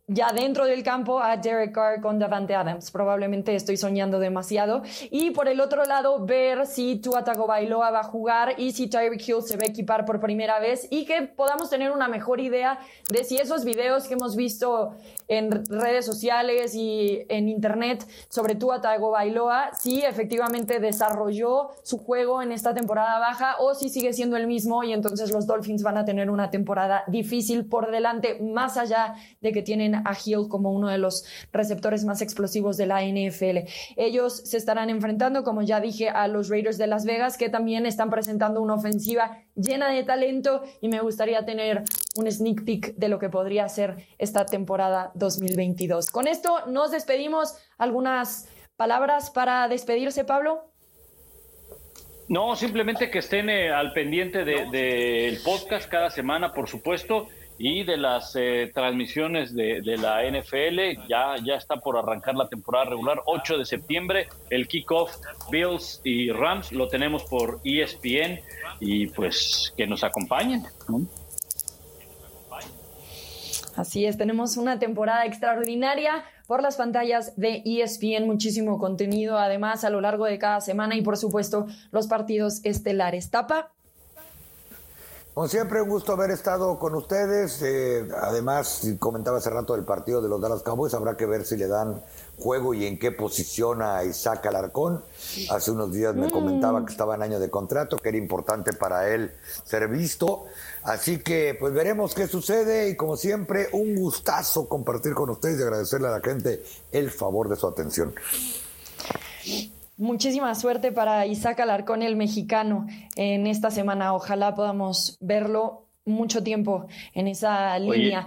ya dentro del campo a Derek Carr con Davante Adams. Probablemente estoy soñando demasiado. Y por el otro lado, ver si Tua Tagovailoa va a jugar y si Tyreek Hill se va a equipar por primera vez y que podamos tener una mejor idea de si esos videos que hemos visto en redes sociales y en internet sobre Tua Tagovailoa, si efectivamente desarrolló su juego en esta temporada baja o si sigue siendo el mismo y entonces los Dolphins van a tener una temporada difícil por delante, más allá de que tienen a Hill como uno de los receptores más explosivos de la NFL. Ellos se estarán enfrentando, como ya dije, a los Raiders de Las Vegas, que también están presentando una ofensiva llena de talento y me gustaría tener un sneak peek de lo que podría ser esta temporada 2022. Con esto nos despedimos. ¿Algunas palabras para despedirse, Pablo? No, simplemente que estén eh, al pendiente del podcast cada semana, por supuesto, y de las eh, transmisiones de, la NFL. Ya, ya está por arrancar la temporada regular, 8 de septiembre, el kickoff Bills y Rams, lo tenemos por ESPN y pues que nos acompañen. Así es, tenemos una temporada extraordinaria por las pantallas de ESPN, muchísimo contenido además a lo largo de cada semana y por supuesto los partidos estelares. Tapa. Como siempre, un gusto haber estado con ustedes. Eh, además, comentaba hace rato del partido de los Dallas Cowboys, habrá que ver si le dan juego y en qué posición a Isaac Alarcón. Hace unos días me comentaba que estaba en año de contrato, que era importante para él ser visto. Así que pues veremos qué sucede y como siempre un gustazo compartir con ustedes y agradecerle a la gente el favor de su atención. Muchísima suerte para Isaac Alarcón, el mexicano, en esta semana. Ojalá podamos verlo mucho tiempo en esa línea.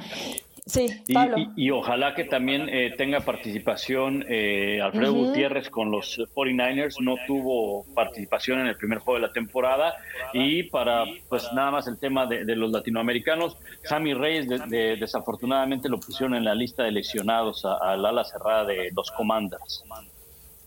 Sí, Pablo. Y, ojalá que también eh, tenga participación eh, Alfredo Gutiérrez con los 49ers. No tuvo participación en el primer juego de la temporada. Y para, pues nada más el tema de, los latinoamericanos, Sammy Reyes desafortunadamente lo pusieron en la lista de lesionados al ala cerrada de los Commanders.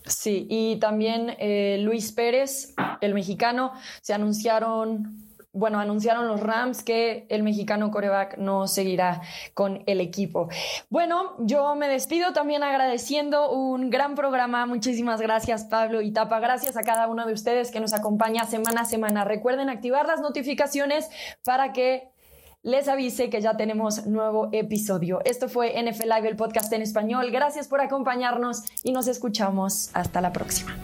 Sí, y también eh, Luis Pérez, el mexicano, se anunciaron bueno, anunciaron los Rams que el mexicano coreback no seguirá con el equipo. Bueno, yo me despido también agradeciendo un gran programa. Muchísimas gracias, Pablo y Tapa. Gracias a cada uno de ustedes que nos acompaña semana a semana. Recuerden activar las notificaciones para que les avise que ya tenemos nuevo episodio. Esto fue NFL Live, el podcast en español. Gracias por acompañarnos y nos escuchamos. Hasta la próxima.